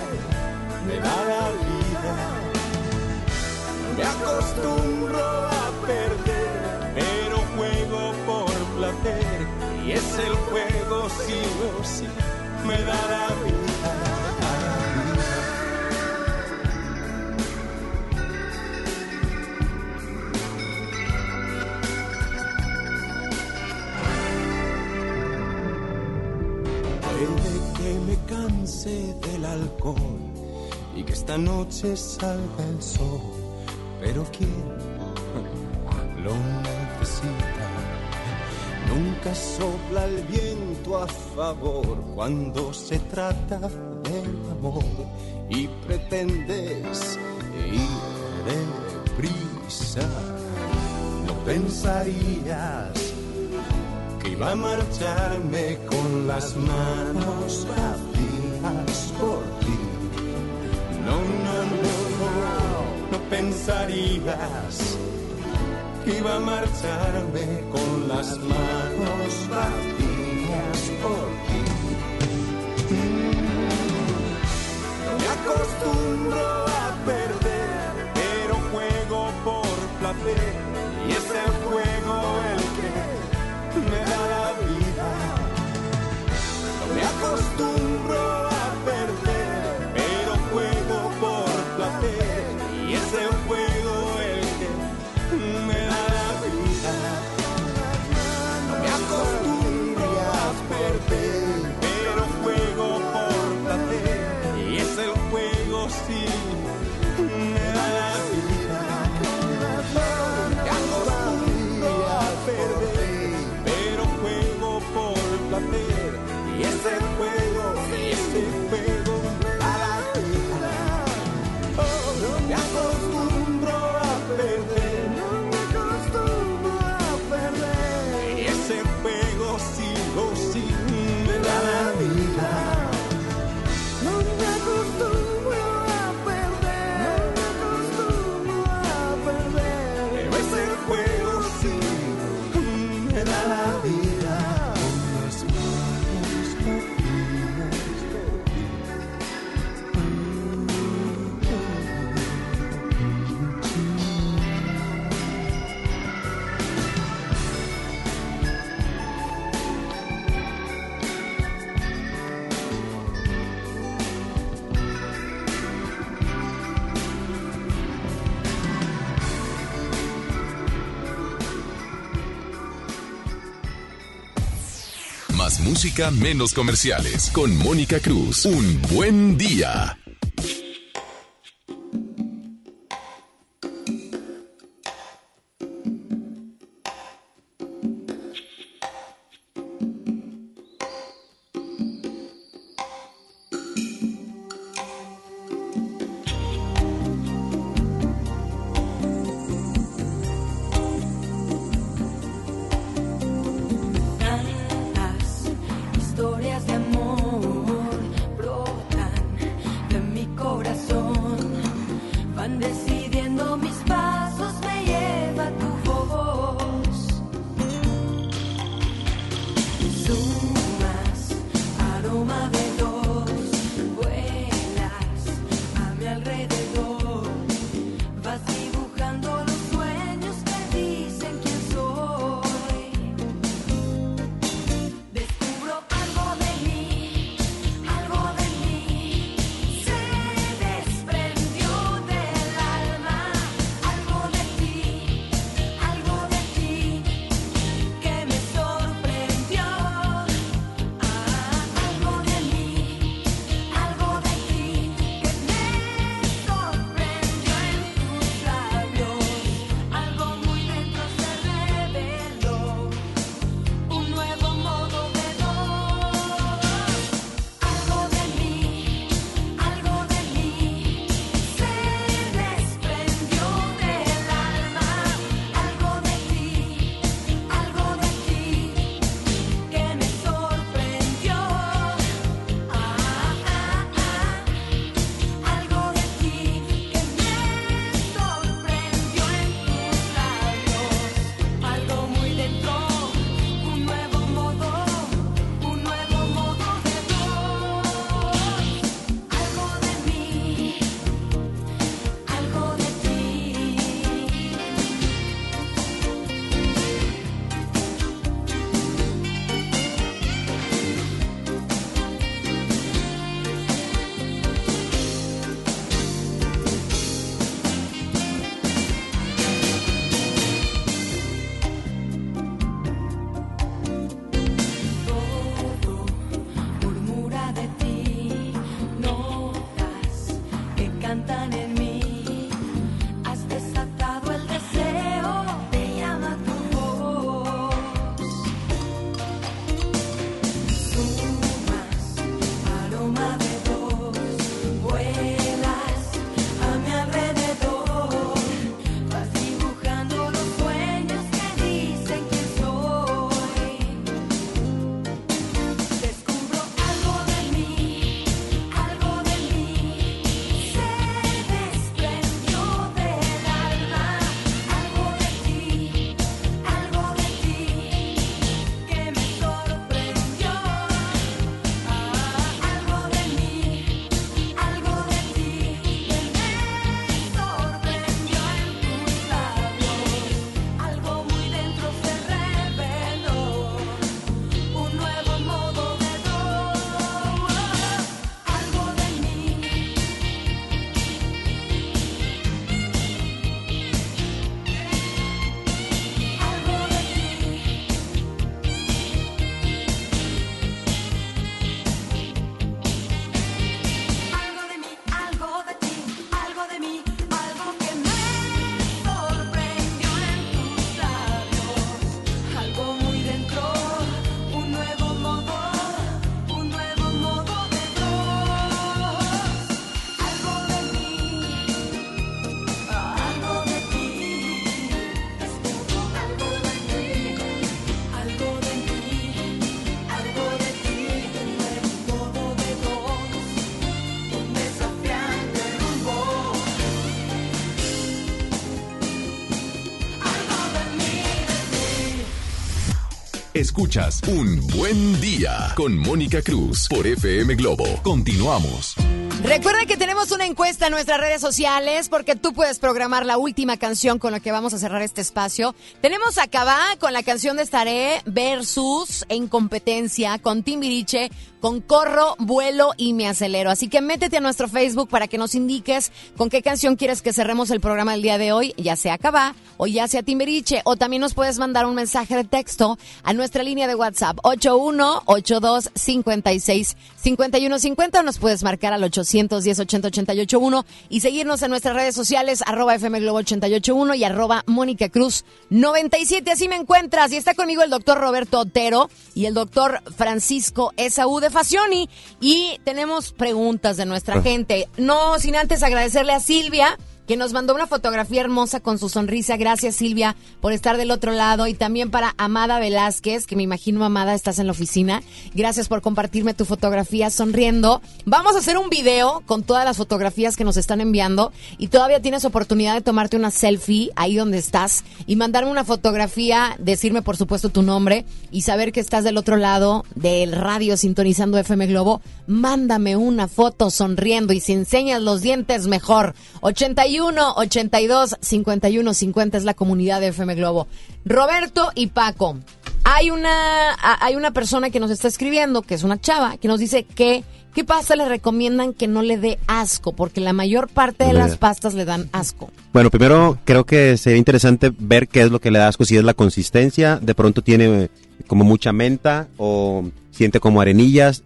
me da la vida. Me sí me da la vida. Que me canse del alcohol y que esta noche salga el sol, pero ¿quién lo necesita? Nunca sopla el viento a favor cuando se trata del amor y pretendes ir de prisa. No pensarías que iba a marcharme con las manos vacías por ti. No, no, no, no, no pensarías iba a marcharme con las manos vacías por ti. Me acostumbro música menos comerciales. Con Mónica Cruz. Un buen día. Escuchas Un Buen Día con Mónica Cruz por FM Globo. Continuamos. Recuerda que tenemos una encuesta en nuestras redes sociales porque tú puedes programar la última canción con la que vamos a cerrar este espacio. Tenemos a Cabá con la canción de Estaré versus En Competencia con Timbiriche, con Corro, Vuelo y Me Acelero. Así que métete a nuestro Facebook para que nos indiques con qué canción quieres que cerremos el programa el día de hoy, ya sea Cabá o ya sea Timbiriche. O también nos puedes mandar un mensaje de texto a nuestra línea de WhatsApp 8182 56 5150 o nos puedes marcar al 810 80 881 y seguirnos en nuestras redes sociales arroba FM Globo 881 y arroba Mónica Cruz 97. Así me encuentras. Y está conmigo el doctor Roberto Otero y el doctor Francisco Esaú de Facioni. Y tenemos preguntas de nuestra gente. No sin antes agradecerle a Silvia que nos mandó una fotografía hermosa con su sonrisa. Gracias Silvia por estar del otro lado y también para Amada Velázquez, que me imagino Amada estás en la oficina. Gracias por compartirme tu fotografía sonriendo. Vamos a hacer un video con todas las fotografías que nos están enviando y todavía tienes oportunidad de tomarte una selfie ahí donde estás y mandarme una fotografía, decirme por supuesto tu nombre y saber que estás del otro lado del radio sintonizando FM Globo. Mándame una foto sonriendo y si enseñas los dientes mejor. 81 82 51 50 es la comunidad de FM Globo. Roberto y Paco. Hay una, hay una persona que nos está escribiendo, que es una chava, que nos dice que qué pasta le recomiendan que no le dé asco, porque la mayor parte de las pastas le dan asco. Bueno, primero creo que sería interesante ver qué es lo que le da asco, si es la consistencia, de pronto tiene eh, como mucha menta o siente como arenillas.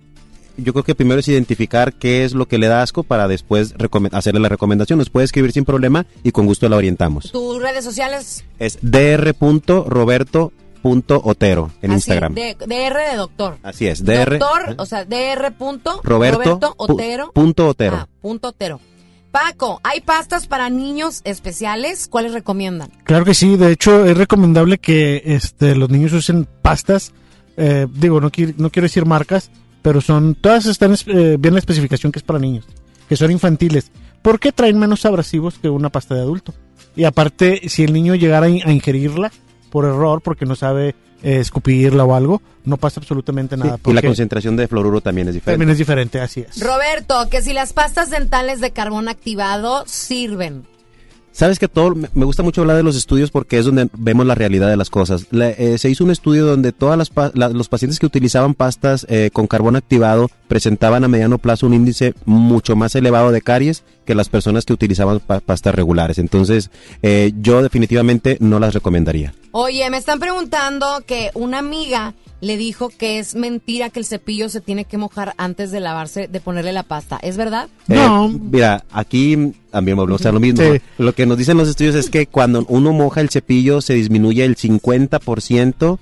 Yo creo que primero es identificar qué es lo que le da asco para después hacerle la recomendación. Nos puede escribir sin problema y con gusto la orientamos. Tus redes sociales, Es dr.roberto.otero en así, Instagram. de- DR de doctor. Así es, dr. Doctor, o sea, DR. punto Roberto, Roberto Otero. punto Otero. Ah, punto Otero. Paco, ¿hay pastas para niños especiales? ¿Cuáles recomiendan? Claro que sí, de hecho es recomendable que este, los niños usen pastas, eh, digo, no, qui- no quiero decir marcas, pero son, todas están eh, bien la especificación que es para niños, que son infantiles, porque traen menos abrasivos que una pasta de adulto. Y aparte, si el niño llegara a in- a ingerirla por error, porque no sabe eh, escupirla o algo, no pasa absolutamente nada. y la concentración de fluoruro también es diferente. también es diferente, así es. Roberto, que si las pastas dentales de carbón activado sirven. Sabes que todo, me gusta mucho hablar de los estudios porque es donde vemos la realidad de las cosas. Eh, se hizo un estudio donde todas las los pacientes que utilizaban pastas eh, con carbón activado presentaban a mediano plazo un índice mucho más elevado de caries que las personas que utilizaban pa- pastas regulares. Entonces, eh, yo definitivamente no las recomendaría. Oye, me están preguntando que una amiga le dijo que es mentira que el cepillo se tiene que mojar antes de lavarse, de ponerle la pasta. ¿Es verdad? Eh, mira, aquí también volvemos a lo mismo. Sí. Lo que nos dicen los estudios es que cuando uno moja el cepillo se disminuye el 50%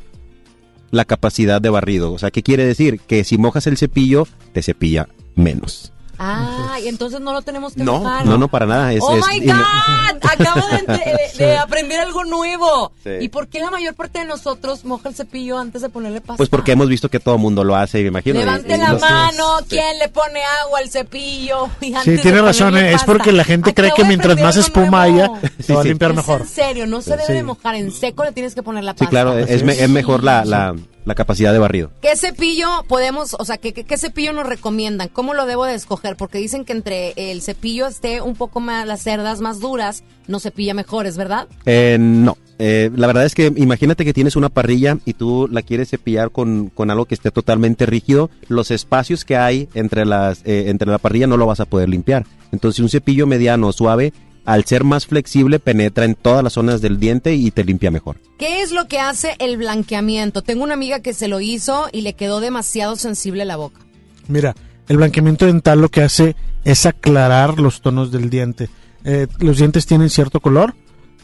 la capacidad de barrido. O sea, ¿qué quiere decir? Que si mojas el cepillo, te cepilla menos. Ah, y entonces no lo tenemos que No, mojar. no, no, para nada. Es, oh es- my God, acabo de, entre- de- de aprender algo nuevo. Sí. ¿Y por qué la mayor parte de nosotros moja el cepillo antes de ponerle pasta? Pues porque hemos visto que todo el mundo lo hace, me imagino. Levante y la mano, Sí. ¿quién le pone agua al cepillo? Y Sí, antes de tiene razón, eh, es porque la gente cree que mientras más espuma haya, se va a limpiar Es mejor. En serio, no se debe Sí. de mojar en seco, le tienes que poner la Sí, pasta. claro, es, me- es mejor la, la, la capacidad de barrido. ¿Qué cepillo podemos, o sea, ¿qué, qué, qué cepillo nos recomiendan? ¿Cómo lo debo de escoger? Porque dicen que entre el cepillo esté un poco más, las cerdas más duras, no cepilla mejor, ¿es verdad? Eh, no, Eh, la verdad es que imagínate que tienes una parrilla y tú la quieres cepillar con, con algo que esté totalmente rígido, los espacios que hay entre, las, eh, entre la parrilla no lo vas a poder limpiar. Entonces un cepillo mediano o suave, al ser más flexible, penetra en todas las zonas del diente y te limpia mejor. ¿Qué es lo que hace el blanqueamiento? Tengo una amiga que se lo hizo y le quedó demasiado sensible la boca. Mira, el blanqueamiento dental lo que hace es aclarar los tonos del diente. Eh, los dientes tienen cierto color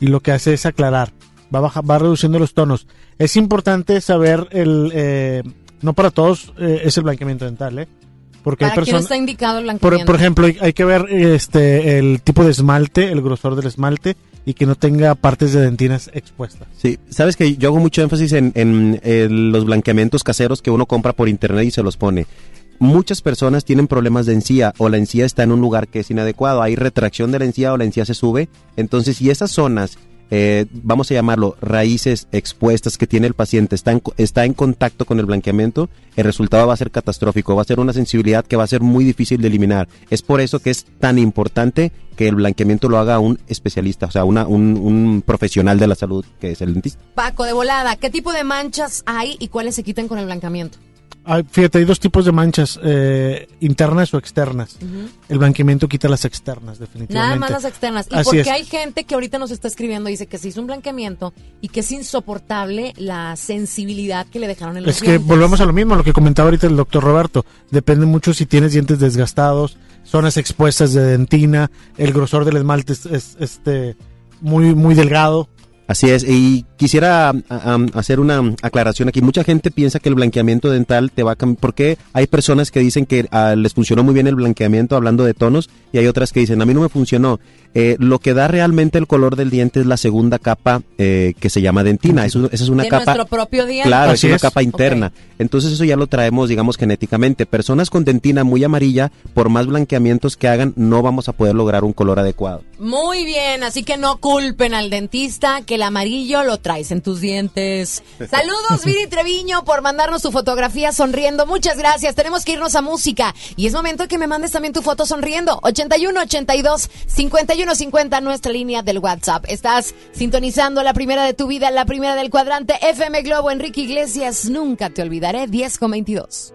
y lo que hace es aclarar. Va, baja- va reduciendo los tonos. Es importante saber el... eh, no para todos eh, es el blanqueamiento dental, ¿eh? Porque hay ¿Para quién personas... está indicado el Por, blanqueamiento? por ejemplo, hay, hay que ver este el tipo de esmalte, el grosor del esmalte y que no tenga partes de dentinas expuestas. Sí, sabes que yo hago mucho énfasis en, en, eh, los blanqueamientos caseros que uno compra por internet y se los pone. Muchas personas tienen problemas de encía o la encía está en un lugar que es inadecuado, hay retracción de la encía o la encía se sube. Entonces, si esas zonas eh, vamos a llamarlo, raíces expuestas que tiene el paciente, está en, está en contacto con el blanqueamiento, el resultado va a ser catastrófico, va a ser una sensibilidad que va a ser muy difícil de eliminar. Es por eso que es tan importante que el blanqueamiento lo haga un especialista, o sea, una, un, un profesional de la salud que es el dentista. Paco, de volada, ¿qué tipo de manchas hay y cuáles se quitan con el blancamiento? Ay, fíjate, hay dos tipos de manchas, eh, internas o externas. El blanqueamiento quita las externas, definitivamente. Nada más las externas. Y Así porque es. hay gente que ahorita nos está escribiendo, dice que se hizo un blanqueamiento y que es insoportable la sensibilidad que le dejaron en los Es que volvemos a lo mismo, lo que comentaba ahorita el doctor Roberto. Depende mucho si tienes dientes desgastados, zonas expuestas de dentina, el grosor del esmalte es, es, este muy muy delgado. Así es, y quisiera am, hacer una aclaración aquí. Mucha gente piensa que el blanqueamiento dental te va a cambiar. Porque hay personas que dicen que ah, les funcionó muy bien el blanqueamiento hablando de tonos y hay otras que dicen, a mí no me funcionó. Eh, lo que da realmente el color del diente es la segunda capa eh, que se llama dentina. Eso- esa es una De capa. nuestro propio diente. Claro, Así es una es. capa interna. Entonces eso ya lo traemos, digamos, genéticamente. Personas con dentina muy amarilla, por más blanqueamientos que hagan, no vamos a poder lograr un color adecuado. Muy bien, así que no culpen al dentista que el amarillo lo traes en tus dientes. Saludos, Viri Treviño, por mandarnos tu fotografía sonriendo. Muchas gracias. Tenemos que irnos a música y es momento que me mandes también tu foto sonriendo. 81 82 51 50, nuestra línea del WhatsApp. Estás sintonizando la primera de tu vida, la primera del cuadrante FM Globo. Enrique Iglesias, nunca te olvidaré. 10 con 22.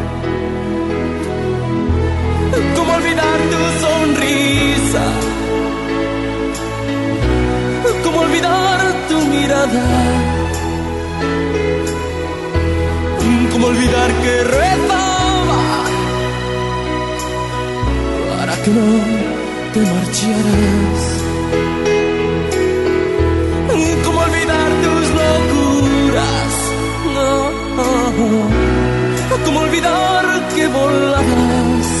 ¿Cómo olvidar tu sonrisa? ¿Cómo olvidar tu mirada? ¿Cómo olvidar que rezaba para que no te marcharas? ¿Cómo olvidar tus locuras? No. ¿Cómo olvidar que volabas?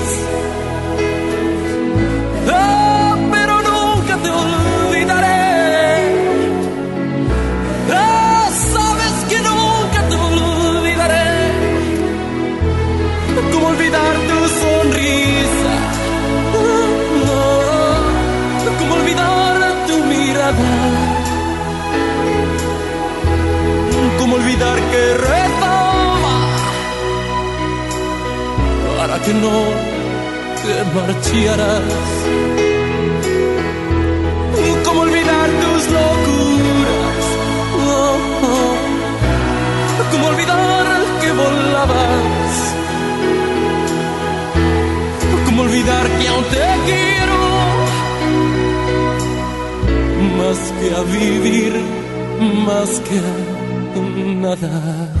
no te marcharas? ¿Cómo olvidar tus locuras? ¿Cómo olvidar que volabas? ¿Cómo olvidar que aún te quiero? Más que a vivir, más que nada.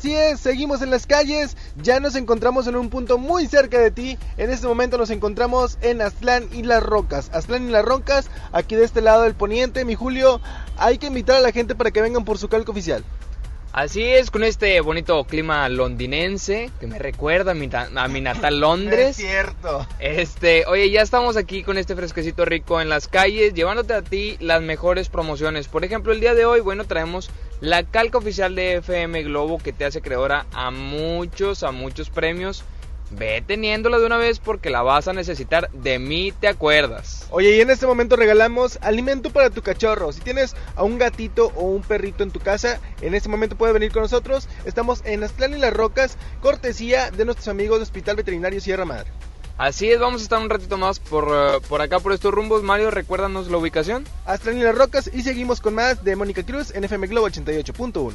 Así es, seguimos en las calles, ya nos encontramos en un punto muy cerca de ti. En este momento nos encontramos en Aztlán y Las Rocas. Aztlán y Las Rocas, aquí de este lado del poniente. Mi Julio, hay que invitar a la gente para que vengan por su calco oficial. Así es, con este bonito clima londinense que me recuerda a mi, a mi natal Londres. Es cierto. Este, oye, ya estamos aquí con este fresquecito rico en las calles, llevándote a ti las mejores promociones. Por ejemplo, el día de hoy, bueno, traemos la calca oficial de FM Globo que te hace acreedora a muchos, a muchos premios. Ve teniéndola de una vez porque la vas a necesitar. De mí te acuerdas. Oye, y en este momento regalamos alimento para tu cachorro. Si tienes a un gatito o un perrito en tu casa, en este momento puede venir con nosotros. Estamos en Aztlán y Las Rocas, cortesía de nuestros amigos de Hospital Veterinario Sierra Madre. Así es, vamos a estar un ratito más por, eh, por acá, por estos rumbos. Mario, recuérdanos la ubicación. Aztlán y Las Rocas y seguimos con más de Mónica Cruz en FM Globo 88.1.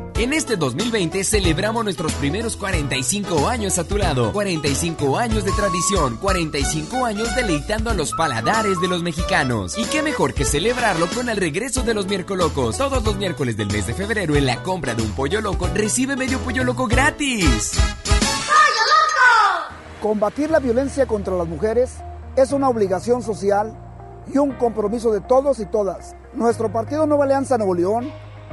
En este 2020 celebramos nuestros primeros 45 años a tu lado. 45 años de tradición, 45 años deleitando a los paladares de los mexicanos. Y qué mejor que celebrarlo con el regreso de los miércolocos. Todos los miércoles del mes de febrero en la compra de un pollo loco recibe medio pollo loco gratis. Combatir la violencia contra las mujeres es una obligación social y un compromiso de todos y todas. Nuestro partido Nueva Alianza Nuevo León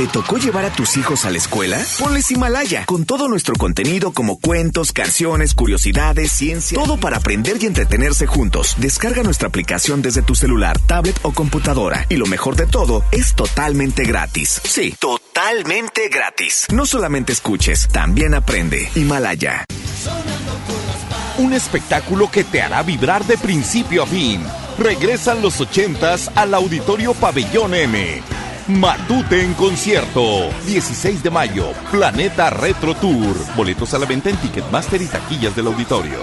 ¿Te tocó llevar a tus hijos a la escuela? Ponles Himalaya, con todo nuestro contenido como cuentos, canciones, curiosidades, ciencia, todo para aprender y entretenerse juntos. Descarga nuestra aplicación desde tu celular, tablet o computadora. Y lo mejor de todo, es totalmente gratis. Sí, totalmente gratis. No solamente escuches, también aprende. Himalaya. Un espectáculo que te hará vibrar de principio a fin. Regresan los ochentas al Auditorio Pabellón M. Matute en concierto. 16 de mayo, Planeta Retro Tour. Boletos a la venta en Ticketmaster y taquillas del auditorio.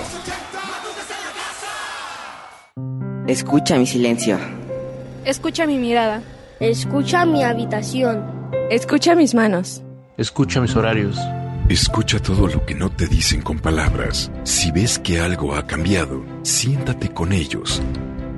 Escucha mi silencio. Escucha mi mirada. Escucha mi habitación. Escucha mis manos. Escucha mis horarios. Escucha todo lo que no te dicen con palabras. Si ves que algo ha cambiado, siéntate con ellos.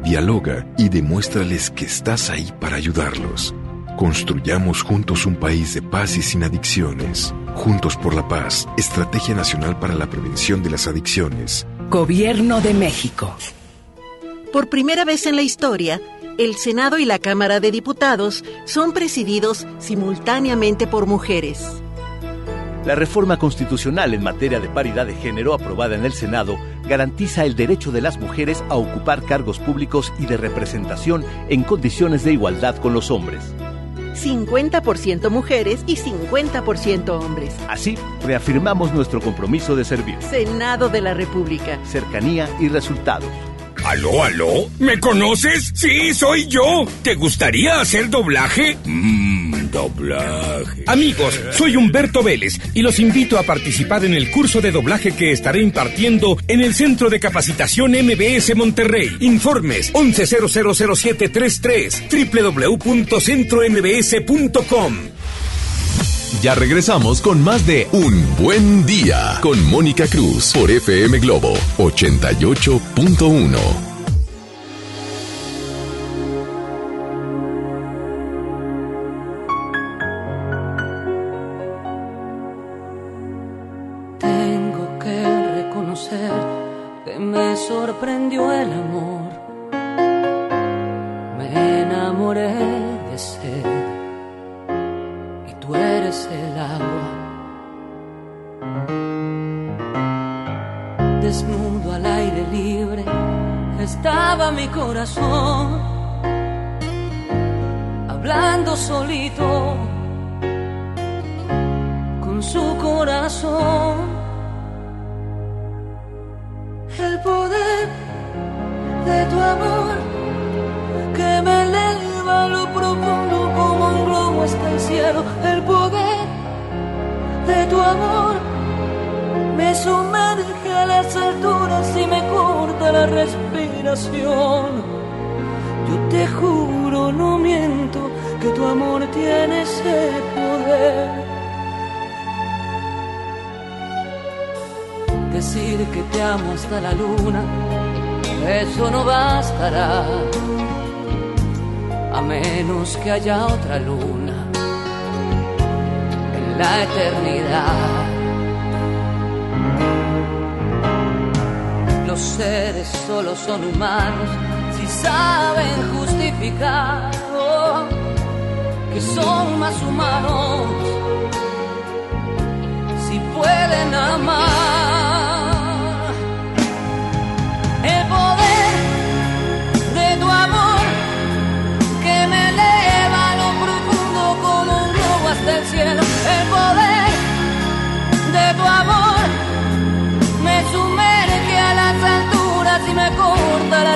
Dialoga y demuéstrales que estás ahí para ayudarlos. Construyamos juntos un país de paz y sin adicciones. Juntos por la paz, Estrategia Nacional para la Prevención de las Adicciones. Gobierno de México. Por primera vez en la historia, el Senado y la Cámara de Diputados son presididos simultáneamente por mujeres. La reforma constitucional en materia de paridad de género aprobada en el Senado garantiza el derecho de las mujeres a ocupar cargos públicos y de representación en condiciones de igualdad con los hombres. 50% mujeres y 50% hombres. Así, reafirmamos nuestro compromiso de servir. Senado de la República. Cercanía y resultados. ¿Aló, aló? ¿Me conoces? Sí, soy yo. ¿Te gustaría hacer doblaje? Mmm, doblaje. Amigos, soy Humberto Vélez y los invito a participar en el curso de doblaje que estaré impartiendo en el Centro de Capacitación MBS Monterrey. Informes 11000733 www.centrombs.com. Ya regresamos con más de Un Buen Día con Mónica Cruz por FM Globo 88.1. Desnudo al aire libre estaba mi corazón, hablando solito con su corazón. El poder de tu amor que me eleva a lo profundo como un globo hasta el cielo. El poder de tu amor me sumerge a las alturas y me corta la respiración. Yo te juro, no miento, que tu amor tiene ese poder. Decir que te amo hasta la luna, eso no bastará, a menos que haya otra luna en la eternidad. Seres solo son humanos si saben justificar oh, que son más humanos si pueden amar.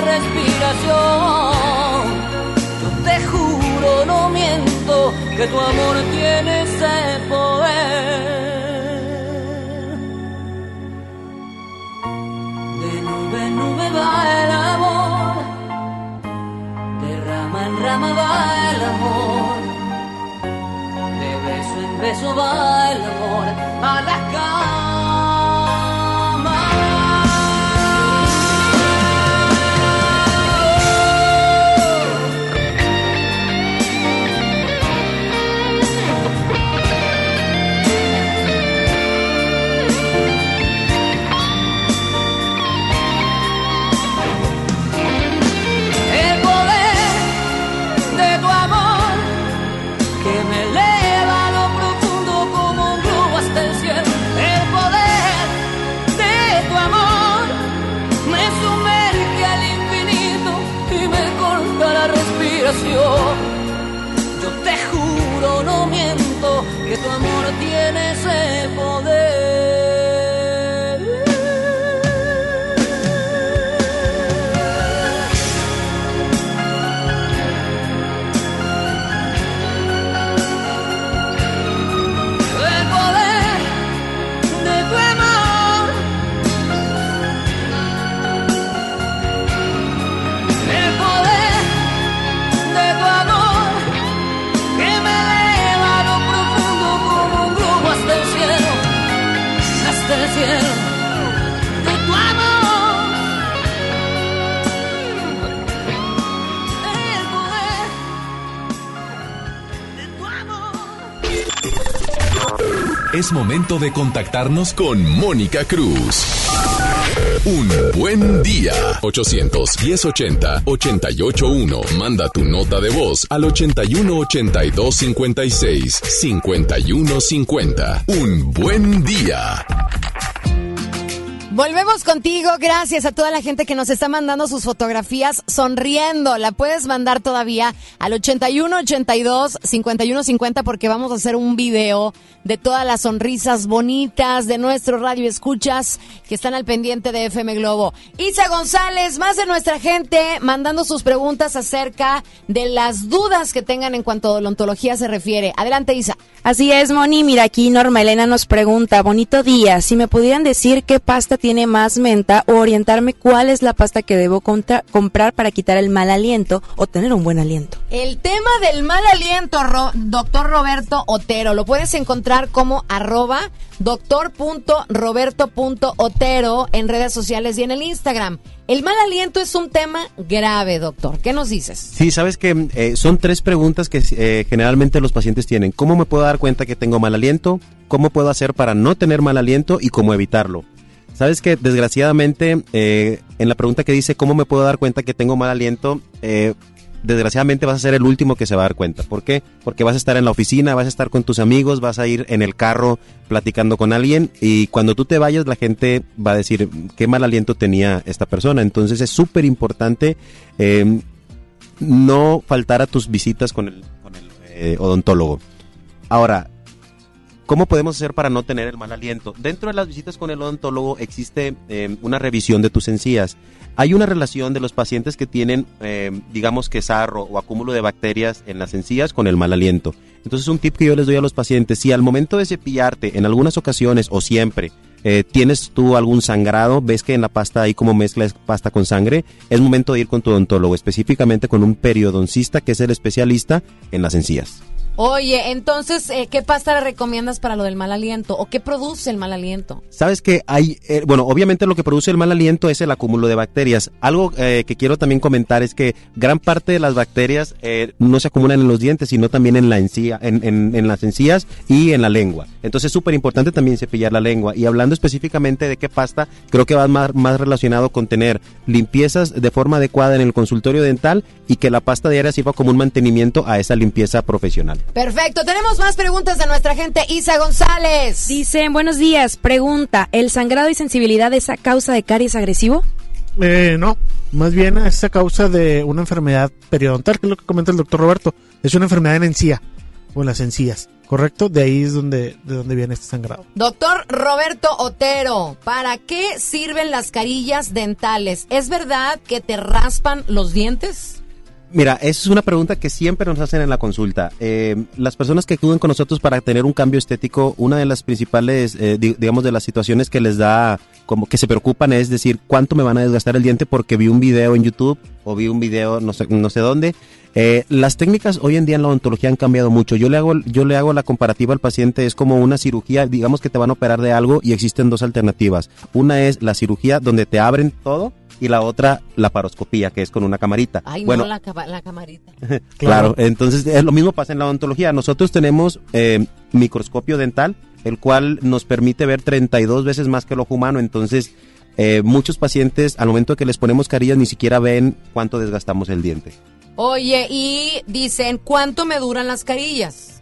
Respiración. Yo te juro, no miento, que tu amor tiene ese poder. De nube en nube va el amor, de rama en rama va el amor, de beso en beso va el amor a la Es momento de contactarnos con Mónica Cruz. Un buen día. 810-80-881. Manda tu nota de voz al 81-82-56-5150. Un buen día. Volvemos contigo, gracias a toda la gente que nos está mandando sus fotografías sonriendo. La puedes mandar todavía al 81 82 51 50 porque vamos a hacer un video de todas las sonrisas bonitas de nuestro radio escuchas que están al pendiente de FM Globo. Isa González, más de nuestra gente mandando sus preguntas acerca de las dudas que tengan en cuanto a odontología se refiere. Adelante, Isa. Así es, Moni. Mira, aquí Norma Elena nos pregunta, bonito día, si me pudieran decir qué pasta tiene más menta o orientarme cuál es la pasta que debo comprar para quitar el mal aliento o tener un buen aliento. El tema del mal aliento, Ro- doctor Roberto Otero, lo puedes encontrar como arroba doctor.roberto.otero en redes sociales y en el Instagram. El mal aliento es un tema grave, doctor. ¿Qué nos dices? Sí, sabes que eh, son tres preguntas que eh, generalmente los pacientes tienen. ¿Cómo me puedo dar cuenta que tengo mal aliento? ¿Cómo puedo hacer para no tener mal aliento? ¿Y cómo evitarlo? Sabes que desgraciadamente eh, en la pregunta que dice ¿cómo me puedo dar cuenta que tengo mal aliento? Eh, desgraciadamente vas a ser el último que se va a dar cuenta. ¿Por qué? Porque vas a estar en la oficina, vas a estar con tus amigos, vas a ir en el carro platicando con alguien y cuando tú te vayas la gente va a decir qué mal aliento tenía esta persona. Entonces es súper importante eh, no faltar a tus visitas con el, con el, eh, odontólogo. Ahora, ¿Cómo podemos hacer para no tener el mal aliento? Dentro de las visitas con el odontólogo existe eh, una revisión de tus encías. Hay una relación de los pacientes que tienen, eh, digamos que sarro o acúmulo de bacterias en las encías con el mal aliento. Entonces un tip que yo les doy a los pacientes, si al momento de cepillarte, en algunas ocasiones o siempre, eh, tienes tú algún sangrado, ves que en la pasta hay como mezcla de pasta con sangre, es momento de ir con tu odontólogo, específicamente con un periodoncista que es el especialista en las encías. Oye, entonces, eh, ¿qué pasta le recomiendas para lo del mal aliento? ¿O qué produce el mal aliento? Sabes que hay, eh, bueno, obviamente lo que produce el mal aliento es el acúmulo de bacterias. Algo eh, que quiero también comentar es que gran parte de las bacterias eh, no se acumulan en los dientes, sino también en la encía, en, en- en las encías y en la lengua. Entonces es súper importante también cepillar la lengua. Y hablando específicamente de qué pasta, creo que va más, más relacionado con tener limpiezas de forma adecuada en el consultorio dental y que la pasta diaria sirva como un mantenimiento a esa limpieza profesional. Perfecto, tenemos más preguntas de nuestra gente. Isa González. Dicen, buenos días, pregunta, ¿el sangrado y sensibilidad es a causa de caries agresivo? Eh, no, más bien es a causa de una enfermedad periodontal, que es lo que comenta el doctor Roberto. Es una enfermedad en encía, o en las encías, ¿correcto? De ahí es donde, de donde viene este sangrado. Doctor Roberto Otero, ¿para qué sirven las carillas dentales? ¿Es verdad que te raspan los dientes? Mira, esa es una pregunta que siempre nos hacen en la consulta. Eh, las personas que acuden con nosotros para tener un cambio estético, una de las principales, eh, di- digamos, de las situaciones que les da, como que se preocupan es decir, ¿cuánto me van a desgastar el diente porque vi un video en YouTube o vi un video no sé, no sé dónde? Eh, las técnicas hoy en día en la odontología han cambiado mucho. Yo le hago, yo le hago la comparativa al paciente, es como una cirugía, digamos que te van a operar de algo y existen dos alternativas. Una es la cirugía donde te abren todo y la otra la paroscopía, que es con una camarita. Ay, bueno, no, la, la camarita. Claro, entonces es lo mismo pasa en la odontología. Nosotros tenemos eh, microscopio dental, el cual nos permite ver 32 veces más que el ojo humano. Entonces, eh, muchos pacientes, al momento que les ponemos carillas, ni siquiera ven cuánto desgastamos el diente. Oye, y dicen, ¿cuánto me duran las carillas?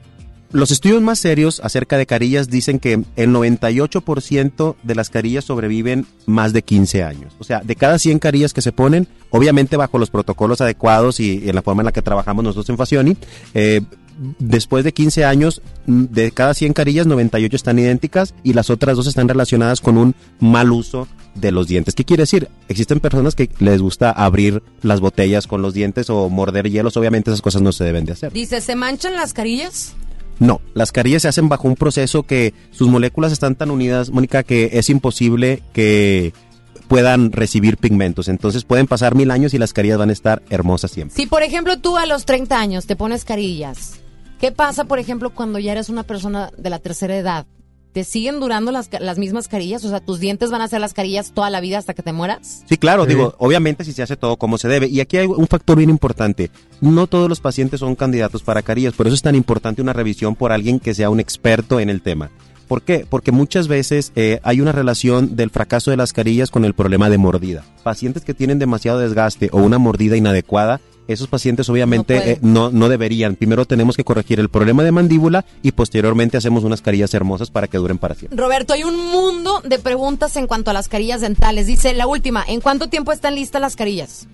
Los estudios más serios acerca de carillas dicen que el 98% de las carillas sobreviven más de 15 años. O sea, de cada 100 carillas que se ponen, obviamente bajo los protocolos adecuados y, en la forma en la que trabajamos nosotros en Facioni, eh, después de 15 años, de cada 100 carillas, 98 están idénticas y las otras dos están relacionadas con un mal uso de los dientes. ¿Qué quiere decir? Existen personas que les gusta abrir las botellas con los dientes o morder hielos. Obviamente esas cosas no se deben de hacer. Dice, ¿se manchan las carillas? No, las carillas se hacen bajo un proceso que sus moléculas están tan unidas, Mónica, que es imposible que puedan recibir pigmentos. Entonces pueden pasar mil años y las carillas van a estar hermosas siempre. Si, por ejemplo, tú a los 30 años te pones carillas, ¿qué pasa, por ejemplo, cuando ya eres una persona de la tercera edad? ¿Te siguen durando las, ca- las mismas carillas? O sea, ¿tus dientes van a ser las carillas toda la vida hasta que te mueras? Sí, claro, digo, obviamente si se hace todo como se debe. Y aquí hay un factor bien importante. No todos los pacientes son candidatos para carillas, por eso es tan importante una revisión por alguien que sea un experto en el tema. ¿Por qué? Porque muchas veces eh, hay una relación del fracaso de las carillas con el problema de mordida. Pacientes que tienen demasiado desgaste o una mordida inadecuada, esos pacientes obviamente No eh, no, no deberían. Primero tenemos que corregir el problema de mandíbula y posteriormente hacemos unas carillas hermosas para que duren para siempre. Roberto, hay un mundo de preguntas en cuanto a las carillas dentales. Dice la última, ¿en cuánto tiempo están listas las carillas?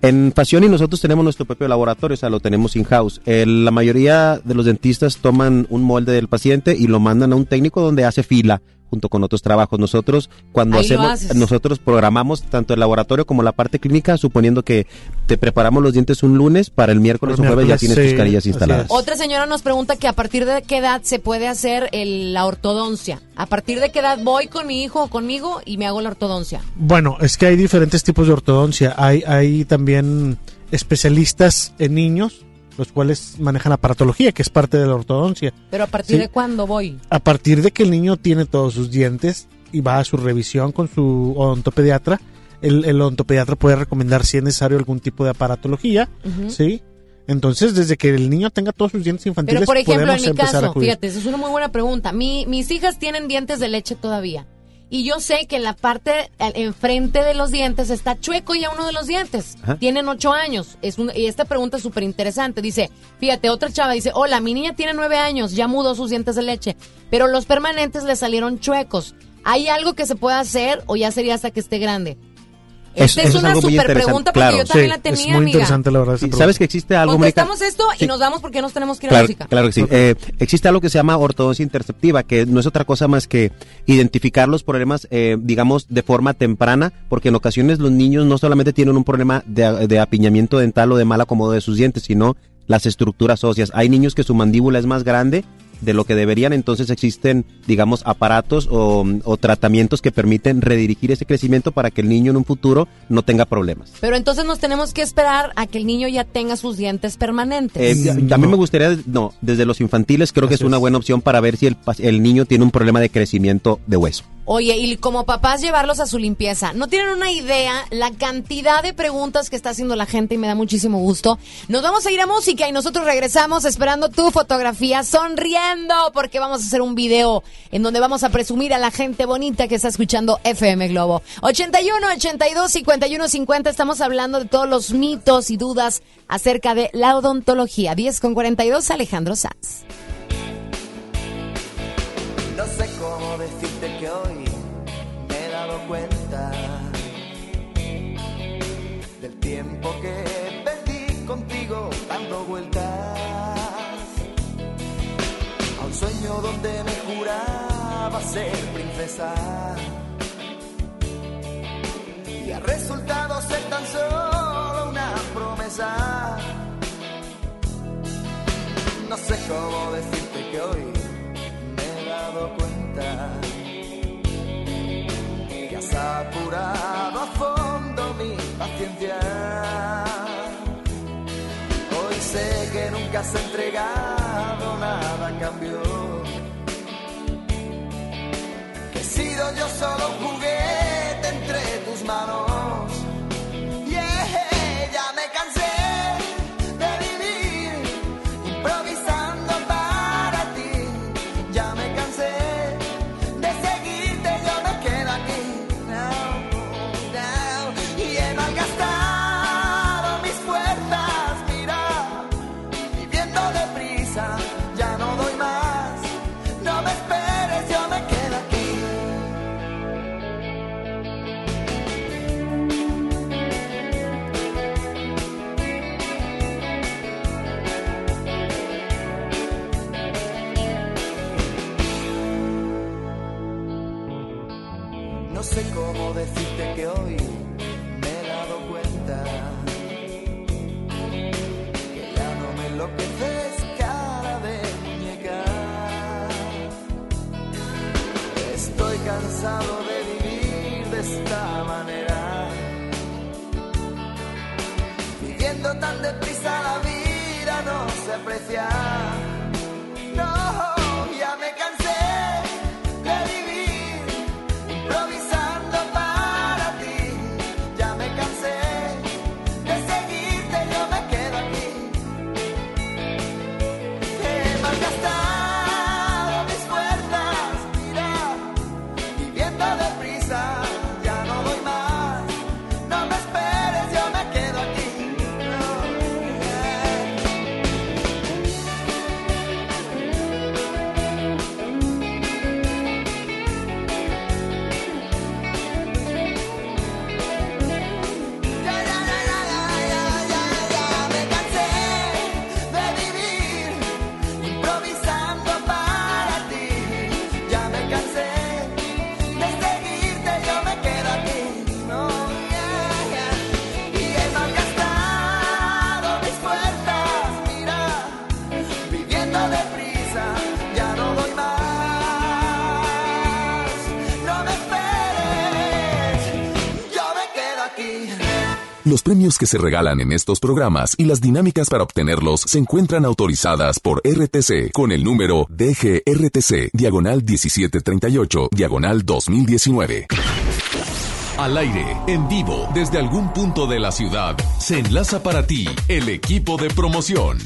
En Pasión y nosotros tenemos nuestro propio laboratorio, o sea, lo tenemos in-house. La mayoría de los dentistas toman un molde del paciente y lo mandan a un técnico donde hace fila junto con otros trabajos. Nosotros cuando Ahí hacemos, nosotros programamos tanto el laboratorio como la parte clínica, suponiendo que te preparamos los dientes un lunes, para el miércoles El o jueves ya tienes sí, tus carillas instaladas. Otra señora nos pregunta que a partir de qué edad se puede hacer el- la ortodoncia. A partir de qué edad voy con mi hijo o conmigo y me hago la ortodoncia. Bueno, es que hay diferentes tipos de ortodoncia. Hay, hay también especialistas en niños, los cuales manejan aparatología, que es parte de la ortodoncia. Pero a partir Sí. de cuándo voy. A partir de que el niño tiene todos sus dientes y va a su revisión con su odontopediatra, el, el odontopediatra puede recomendar si es necesario algún tipo de aparatología. ¿sí? Entonces, desde que el niño tenga todos sus dientes infantiles, Pero por ejemplo, podemos en mi empezar caso, fíjate, esa es una muy buena pregunta. Mi, mis hijas tienen dientes de leche todavía. Y yo sé que en la parte enfrente de los dientes está chueco ya uno de los dientes. Tienen ocho años. Es un- y esta pregunta es súper interesante. Dice, fíjate, otra chava dice, hola, mi niña tiene nueve años, ya mudó sus dientes de leche, pero los permanentes le salieron chuecos. ¿Hay algo que se pueda hacer o ya sería hasta que esté grande? Es- Esta es, es una muy súper pregunta porque claro. yo también Sí, la es tenía, muy amiga. interesante la verdad. Sí. ¿Sabes que existe algo? Contestamos esto y Sí. nos vamos porque nos tenemos que ir a Claro, la música. claro que sí. Eh, existe algo que se llama ortodoncia interceptiva, que no es otra cosa más que identificar los problemas, eh, digamos, de forma temprana, porque en ocasiones los niños no solamente tienen un problema de, de apiñamiento dental o de mal acomodo de sus dientes, sino las estructuras óseas. Hay niños que su mandíbula es más grande de lo que deberían, entonces existen, digamos, aparatos o, o tratamientos que permiten redirigir ese crecimiento para que el niño en un futuro no tenga problemas. Pero entonces nos tenemos que esperar a que el niño ya tenga sus dientes permanentes. Eh, a- a mí me gustaría, no, desde los infantiles creo que es una buena opción para ver si el, el niño tiene un problema de crecimiento de hueso. Oye, y como papás llevarlos a su limpieza. No tienen una idea la cantidad de preguntas que está haciendo la gente y me da muchísimo gusto. Nos vamos a ir a música y nosotros regresamos esperando tu fotografía sonriendo porque vamos a hacer un video en donde vamos a presumir a la gente bonita que está escuchando FM Globo. 81, 82, 51, 50. Estamos hablando de todos los mitos y dudas acerca de la odontología. 10 con 42, Alejandro Sanz. No sé cómo decirte cuenta del tiempo que perdí contigo dando vueltas a un sueño donde me juraba ser princesa y ha resultado ser tan solo una promesa. No sé cómo decirte que hoy me he dado cuenta apurado a fondo mi paciencia. Hoy sé que nunca has entregado nada a cambio. Que he sido yo solo un juguete entre tus manos. Yeah, ya me cansé se premios que se regalan en estos programas y las dinámicas para obtenerlos se encuentran autorizadas por RTC con el número DGRTC, diagonal 1738, diagonal 2019. Al aire, en vivo, desde algún punto de la ciudad, se enlaza para ti el equipo de promoción.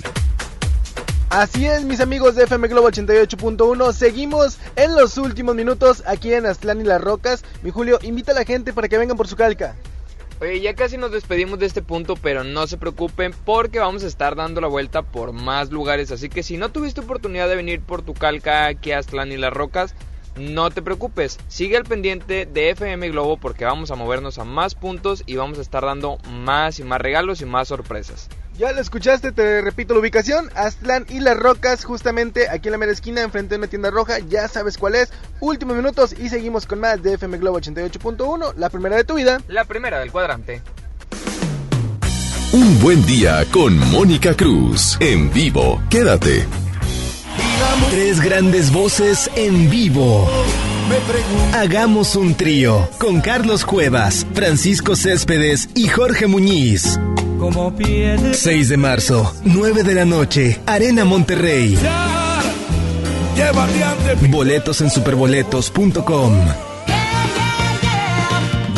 Así es, mis amigos de FM Globo 88.1. Seguimos en los últimos minutos aquí en Aztlán y las Rocas. Mi Julio, invita a la gente para que vengan por su calca. Oye, ya casi nos despedimos de este punto, pero no se preocupen porque vamos a estar dando la vuelta por más lugares. Así que si no tuviste oportunidad de venir por tu calca aquí a Aztlán y las Rocas, no te preocupes, sigue al pendiente de FM Globo porque vamos a movernos a más puntos y vamos a estar dando más y más regalos y más sorpresas. Ya lo escuchaste, te repito la ubicación, Aztlán y Las Rocas, justamente aquí en la mera esquina, enfrente de una tienda roja, ya sabes cuál es. Últimos minutos y seguimos con más de FM Globo 88.1, la primera de tu vida. La primera del cuadrante. Un buen día con Mónica Cruz. En vivo, quédate. Tres grandes voces en vivo. Hagamos un trío con Carlos Cuevas, Francisco Céspedes y Jorge Muñiz. 6 de marzo, 9 de la noche, Arena Monterrey. Boletos en superboletos.com.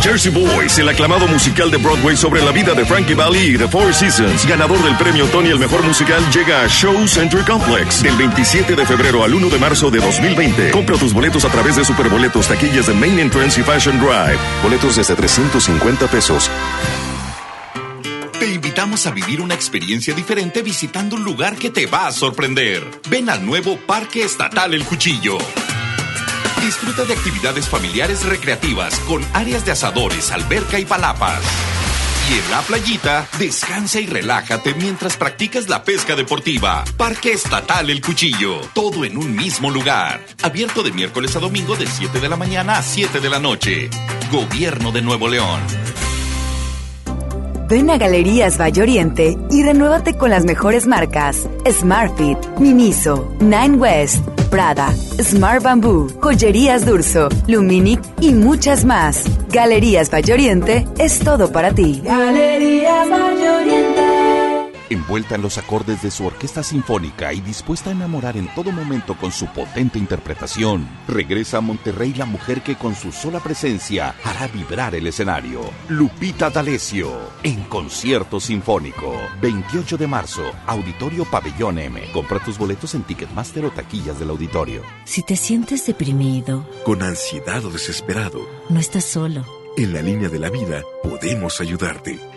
Jersey Boys, el aclamado musical de Broadway sobre la vida de Frankie Valli y The Four Seasons, ganador del premio Tony el mejor musical, llega a Show Center Complex del 27 de febrero al 1 de marzo de 2020. Compra tus boletos a través de Superboletos, taquillas de Main Entrance y Fashion Drive. Boletos desde 350 pesos. Te invitamos a vivir una experiencia diferente visitando un lugar que te va a sorprender. Ven al nuevo Parque Estatal El Cuchillo. Disfruta de actividades familiares recreativas con áreas de asadores, alberca y palapas. Y en la playita, descansa y relájate mientras practicas la pesca deportiva. Parque Estatal El Cuchillo. Todo en un mismo lugar. Abierto de miércoles a domingo de 7 de la mañana a 7 de la noche. Gobierno de Nuevo León. Ven a Galerías Valle Oriente y renuévate con las mejores marcas: Smartfit, Miniso, Nine West, Smart Bamboo, Joyerías Durso, Luminic y muchas más. Galerías Valle Oriente es todo para ti. Galerías Valle Oriente. Envuelta en los acordes de su orquesta sinfónica y dispuesta a enamorar en todo momento con su potente interpretación, regresa a Monterrey la mujer que con su sola presencia hará vibrar el escenario. Lupita D'Alessio, en concierto sinfónico. 28 de marzo, Auditorio Pabellón M. Compra tus boletos en Ticketmaster o taquillas del auditorio. Si te sientes deprimido, Con ansiedad o desesperado, no estás solo. en la línea de la vida podemos ayudarte.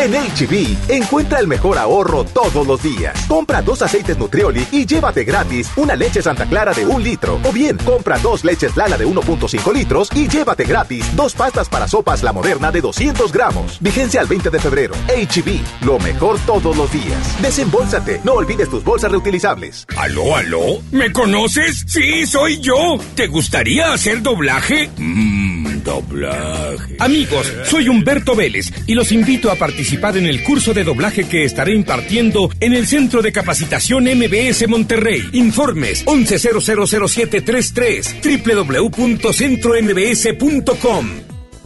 En HB, encuentra el mejor ahorro todos los días. Compra dos aceites Nutrioli y llévate gratis una leche Santa Clara de un litro. O bien, compra dos leches Lala de 1.5 litros y llévate gratis dos pastas para sopas La Moderna de 200 gramos. Vigencia al 20 de febrero. HB, lo mejor todos los días. Desembolsate, no olvides tus bolsas reutilizables. ¿Aló, aló? ¿Me conoces? Sí, soy yo. ¿Te gustaría hacer doblaje? Mmm, doblaje. Amigos, soy Humberto Vélez y los invito a participar en el curso de doblaje que estaré impartiendo en el Centro de Capacitación MBS Monterrey. Informes 11000733 www.centrombs.com.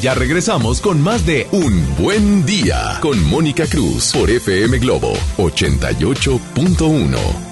Ya regresamos con más de Un Buen Día con Mónica Cruz por FM Globo 88.1.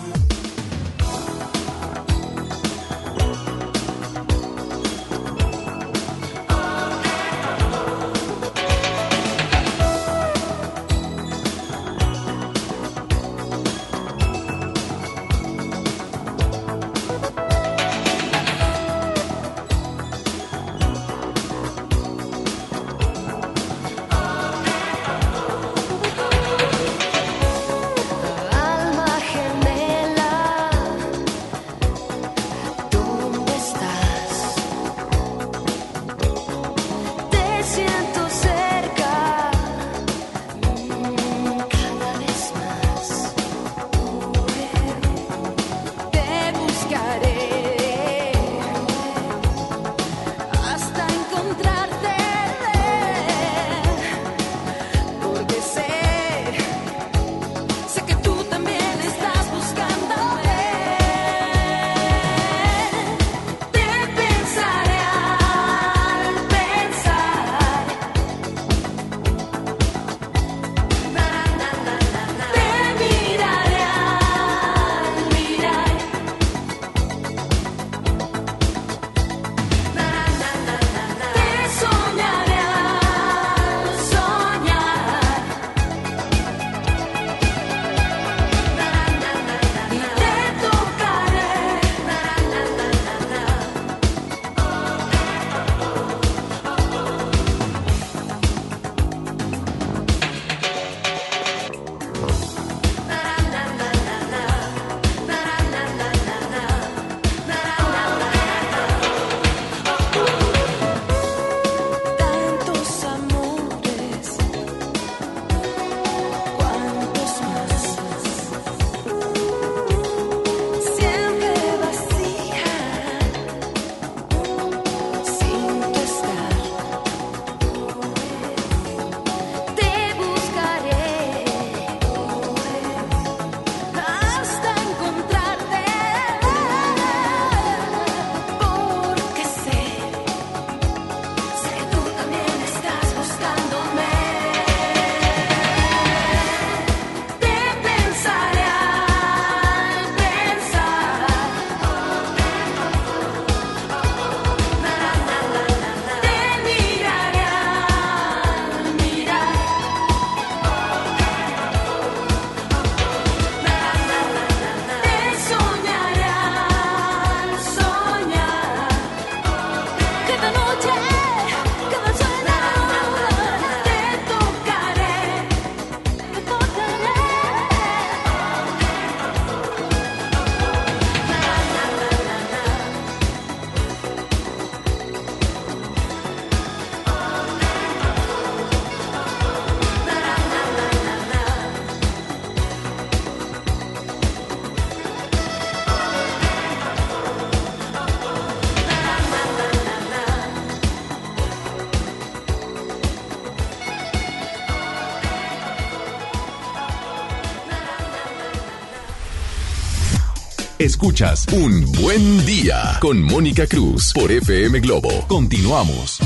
Escuchas Un Buen Día con Mónica Cruz por FM Globo. Continuamos.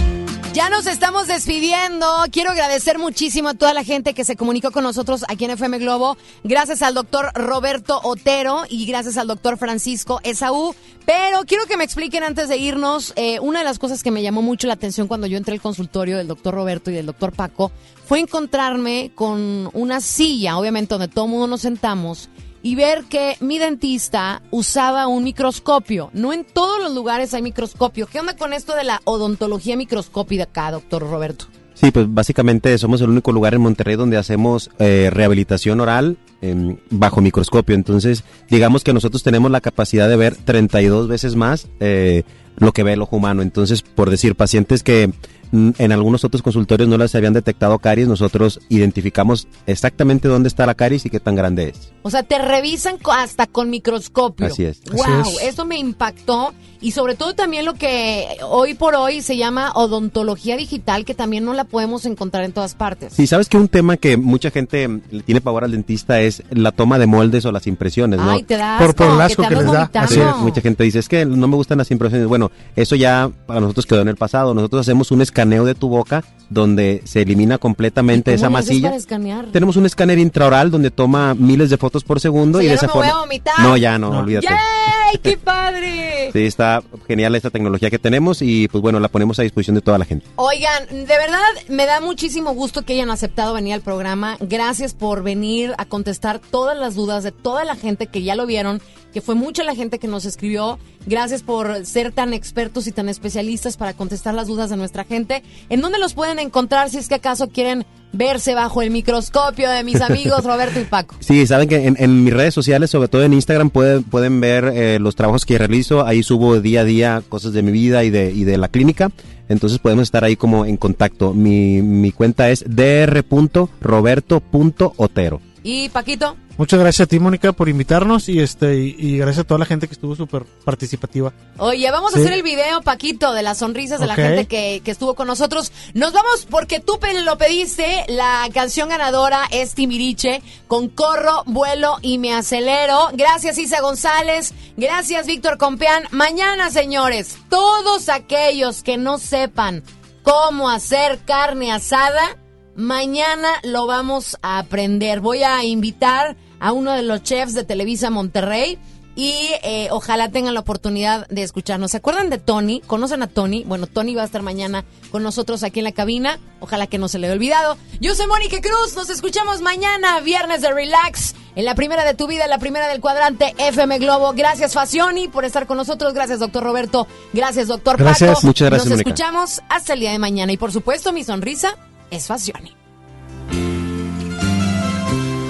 Ya nos estamos despidiendo. Quiero agradecer muchísimo a toda la gente que se comunicó con nosotros aquí en FM Globo. Gracias al doctor Roberto Otero y gracias al doctor Francisco Esaú. Pero quiero que me expliquen antes de irnos, eh, una de las cosas que me llamó mucho la atención cuando yo entré al consultorio del doctor Roberto y del doctor Paco fue encontrarme con una silla, obviamente donde todo el mundo nos sentamos y ver que mi dentista usaba un microscopio. No en todos los lugares hay microscopio. ¿Qué onda con esto de la odontología microscópica acá, doctor Roberto? Sí, pues básicamente somos el único lugar en Monterrey donde hacemos eh, rehabilitación oral em, bajo microscopio. Entonces, digamos que nosotros tenemos la capacidad de ver 32 veces más eh, lo que ve el ojo humano. Entonces, por decir, pacientes que en algunos otros consultorios no les habían detectado caries, nosotros identificamos exactamente dónde está la caries y qué tan grande es. O sea, te revisan hasta con microscopio. Así es. Wow, Así es. eso me impactó y sobre todo también lo que hoy por hoy se llama odontología digital, que también no la podemos encontrar en todas partes. Sí, sabes que un tema que mucha gente le tiene pavor al dentista es la toma de moldes o las impresiones, ¿no? Ay, te da Por- por el asco que te que les da, vomitando. Sí, mucha gente dice, es que no me gustan las impresiones. Bueno, bueno, eso ya para nosotros quedó en el pasado. Nosotros hacemos un escaneo de tu boca donde se elimina completamente esa ¿Cómo le haces masilla. Tenemos un escáner intraoral donde toma miles de fotos por segundo y de esa me voy forma. a vomitar. No, ya no, olvídate. ¡Yay! ¡Qué padre! Sí, está genial esta tecnología que tenemos y pues bueno, la ponemos a disposición de toda la gente. Oigan, de verdad me da muchísimo gusto que hayan aceptado venir al programa. Gracias por venir a contestar todas las dudas de toda la gente que ya lo vieron, que fue mucha la gente que nos escribió. Gracias por ser tan expertos y tan especialistas para contestar las dudas de nuestra gente. ¿En dónde los pueden encontrar si es que acaso quieren verse bajo el microscopio de mis amigos Roberto y Paco? Sí, saben que en, mis redes sociales, sobre todo en Instagram, pueden, pueden ver eh, los trabajos que realizo. Ahí subo día a día cosas de mi vida y de, y de la clínica. Entonces podemos estar ahí como en contacto. Mi, mi cuenta es dr.roberto.otero. ¿Y Paquito? Muchas gracias a ti, Mónica, por invitarnos y este y, y gracias a toda la gente que estuvo súper participativa. Oye, vamos a hacer el video, Paquito, de las sonrisas de la gente que, que estuvo con nosotros. Nos vamos porque tú lo pediste. La canción ganadora es Timiriche con Corro, Vuelo y Me Acelero. Gracias, Isa González. Gracias, Víctor Compeán. Mañana, señores, todos aquellos que no sepan cómo hacer carne asada, mañana lo vamos a aprender. Voy a invitar a uno de los chefs de Televisa Monterrey y eh, ojalá tengan la oportunidad de escucharnos. ¿Se acuerdan de Tony? ¿Conocen a Tony? Bueno, Tony va a estar mañana con nosotros aquí en la cabina. Ojalá que no se le haya olvidado. Yo soy Mónica Cruz. Nos escuchamos mañana, viernes de Relax, en la primera de tu vida, en la primera del cuadrante FM Globo. Gracias, Facioni, por estar con nosotros. Gracias, doctor Roberto. Gracias, doctor Gracias. Paco. Muchas gracias, Nos Mónica. escuchamos hasta el día de mañana. Y por supuesto, mi sonrisa es Facioni.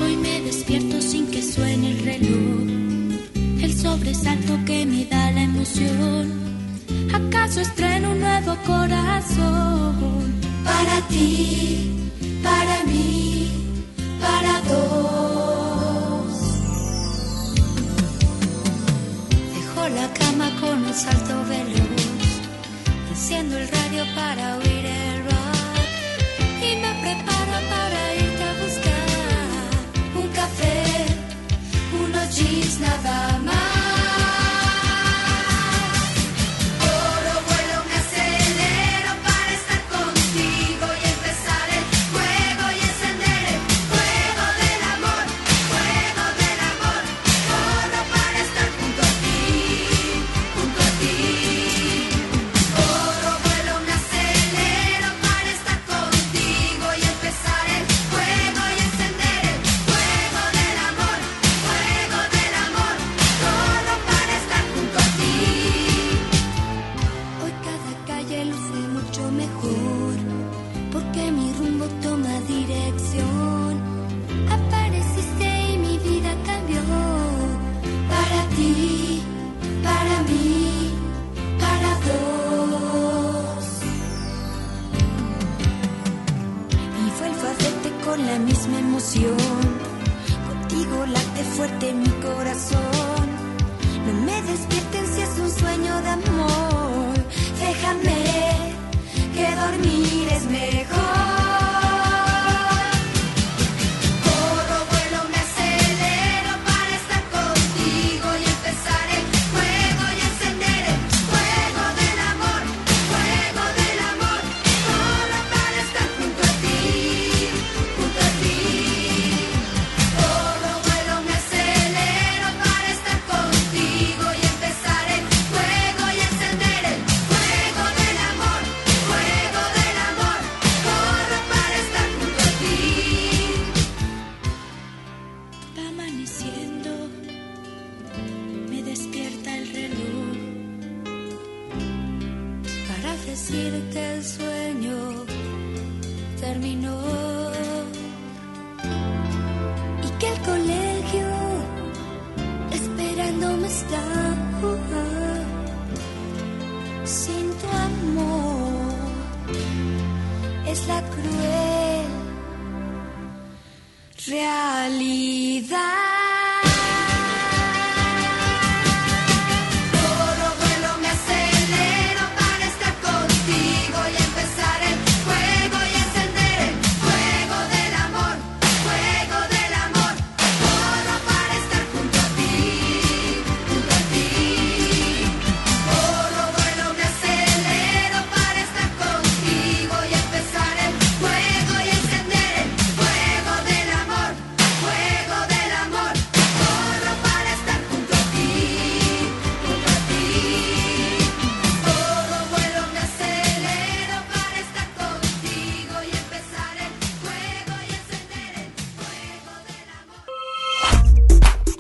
Hoy me despierto sin que suene el reloj. El sobresalto que me da la emoción. ¿Acaso estreno un nuevo corazón? Para ti, para mí, para dos. Dejo la cama con un salto veloz. Enciendo el radio para nada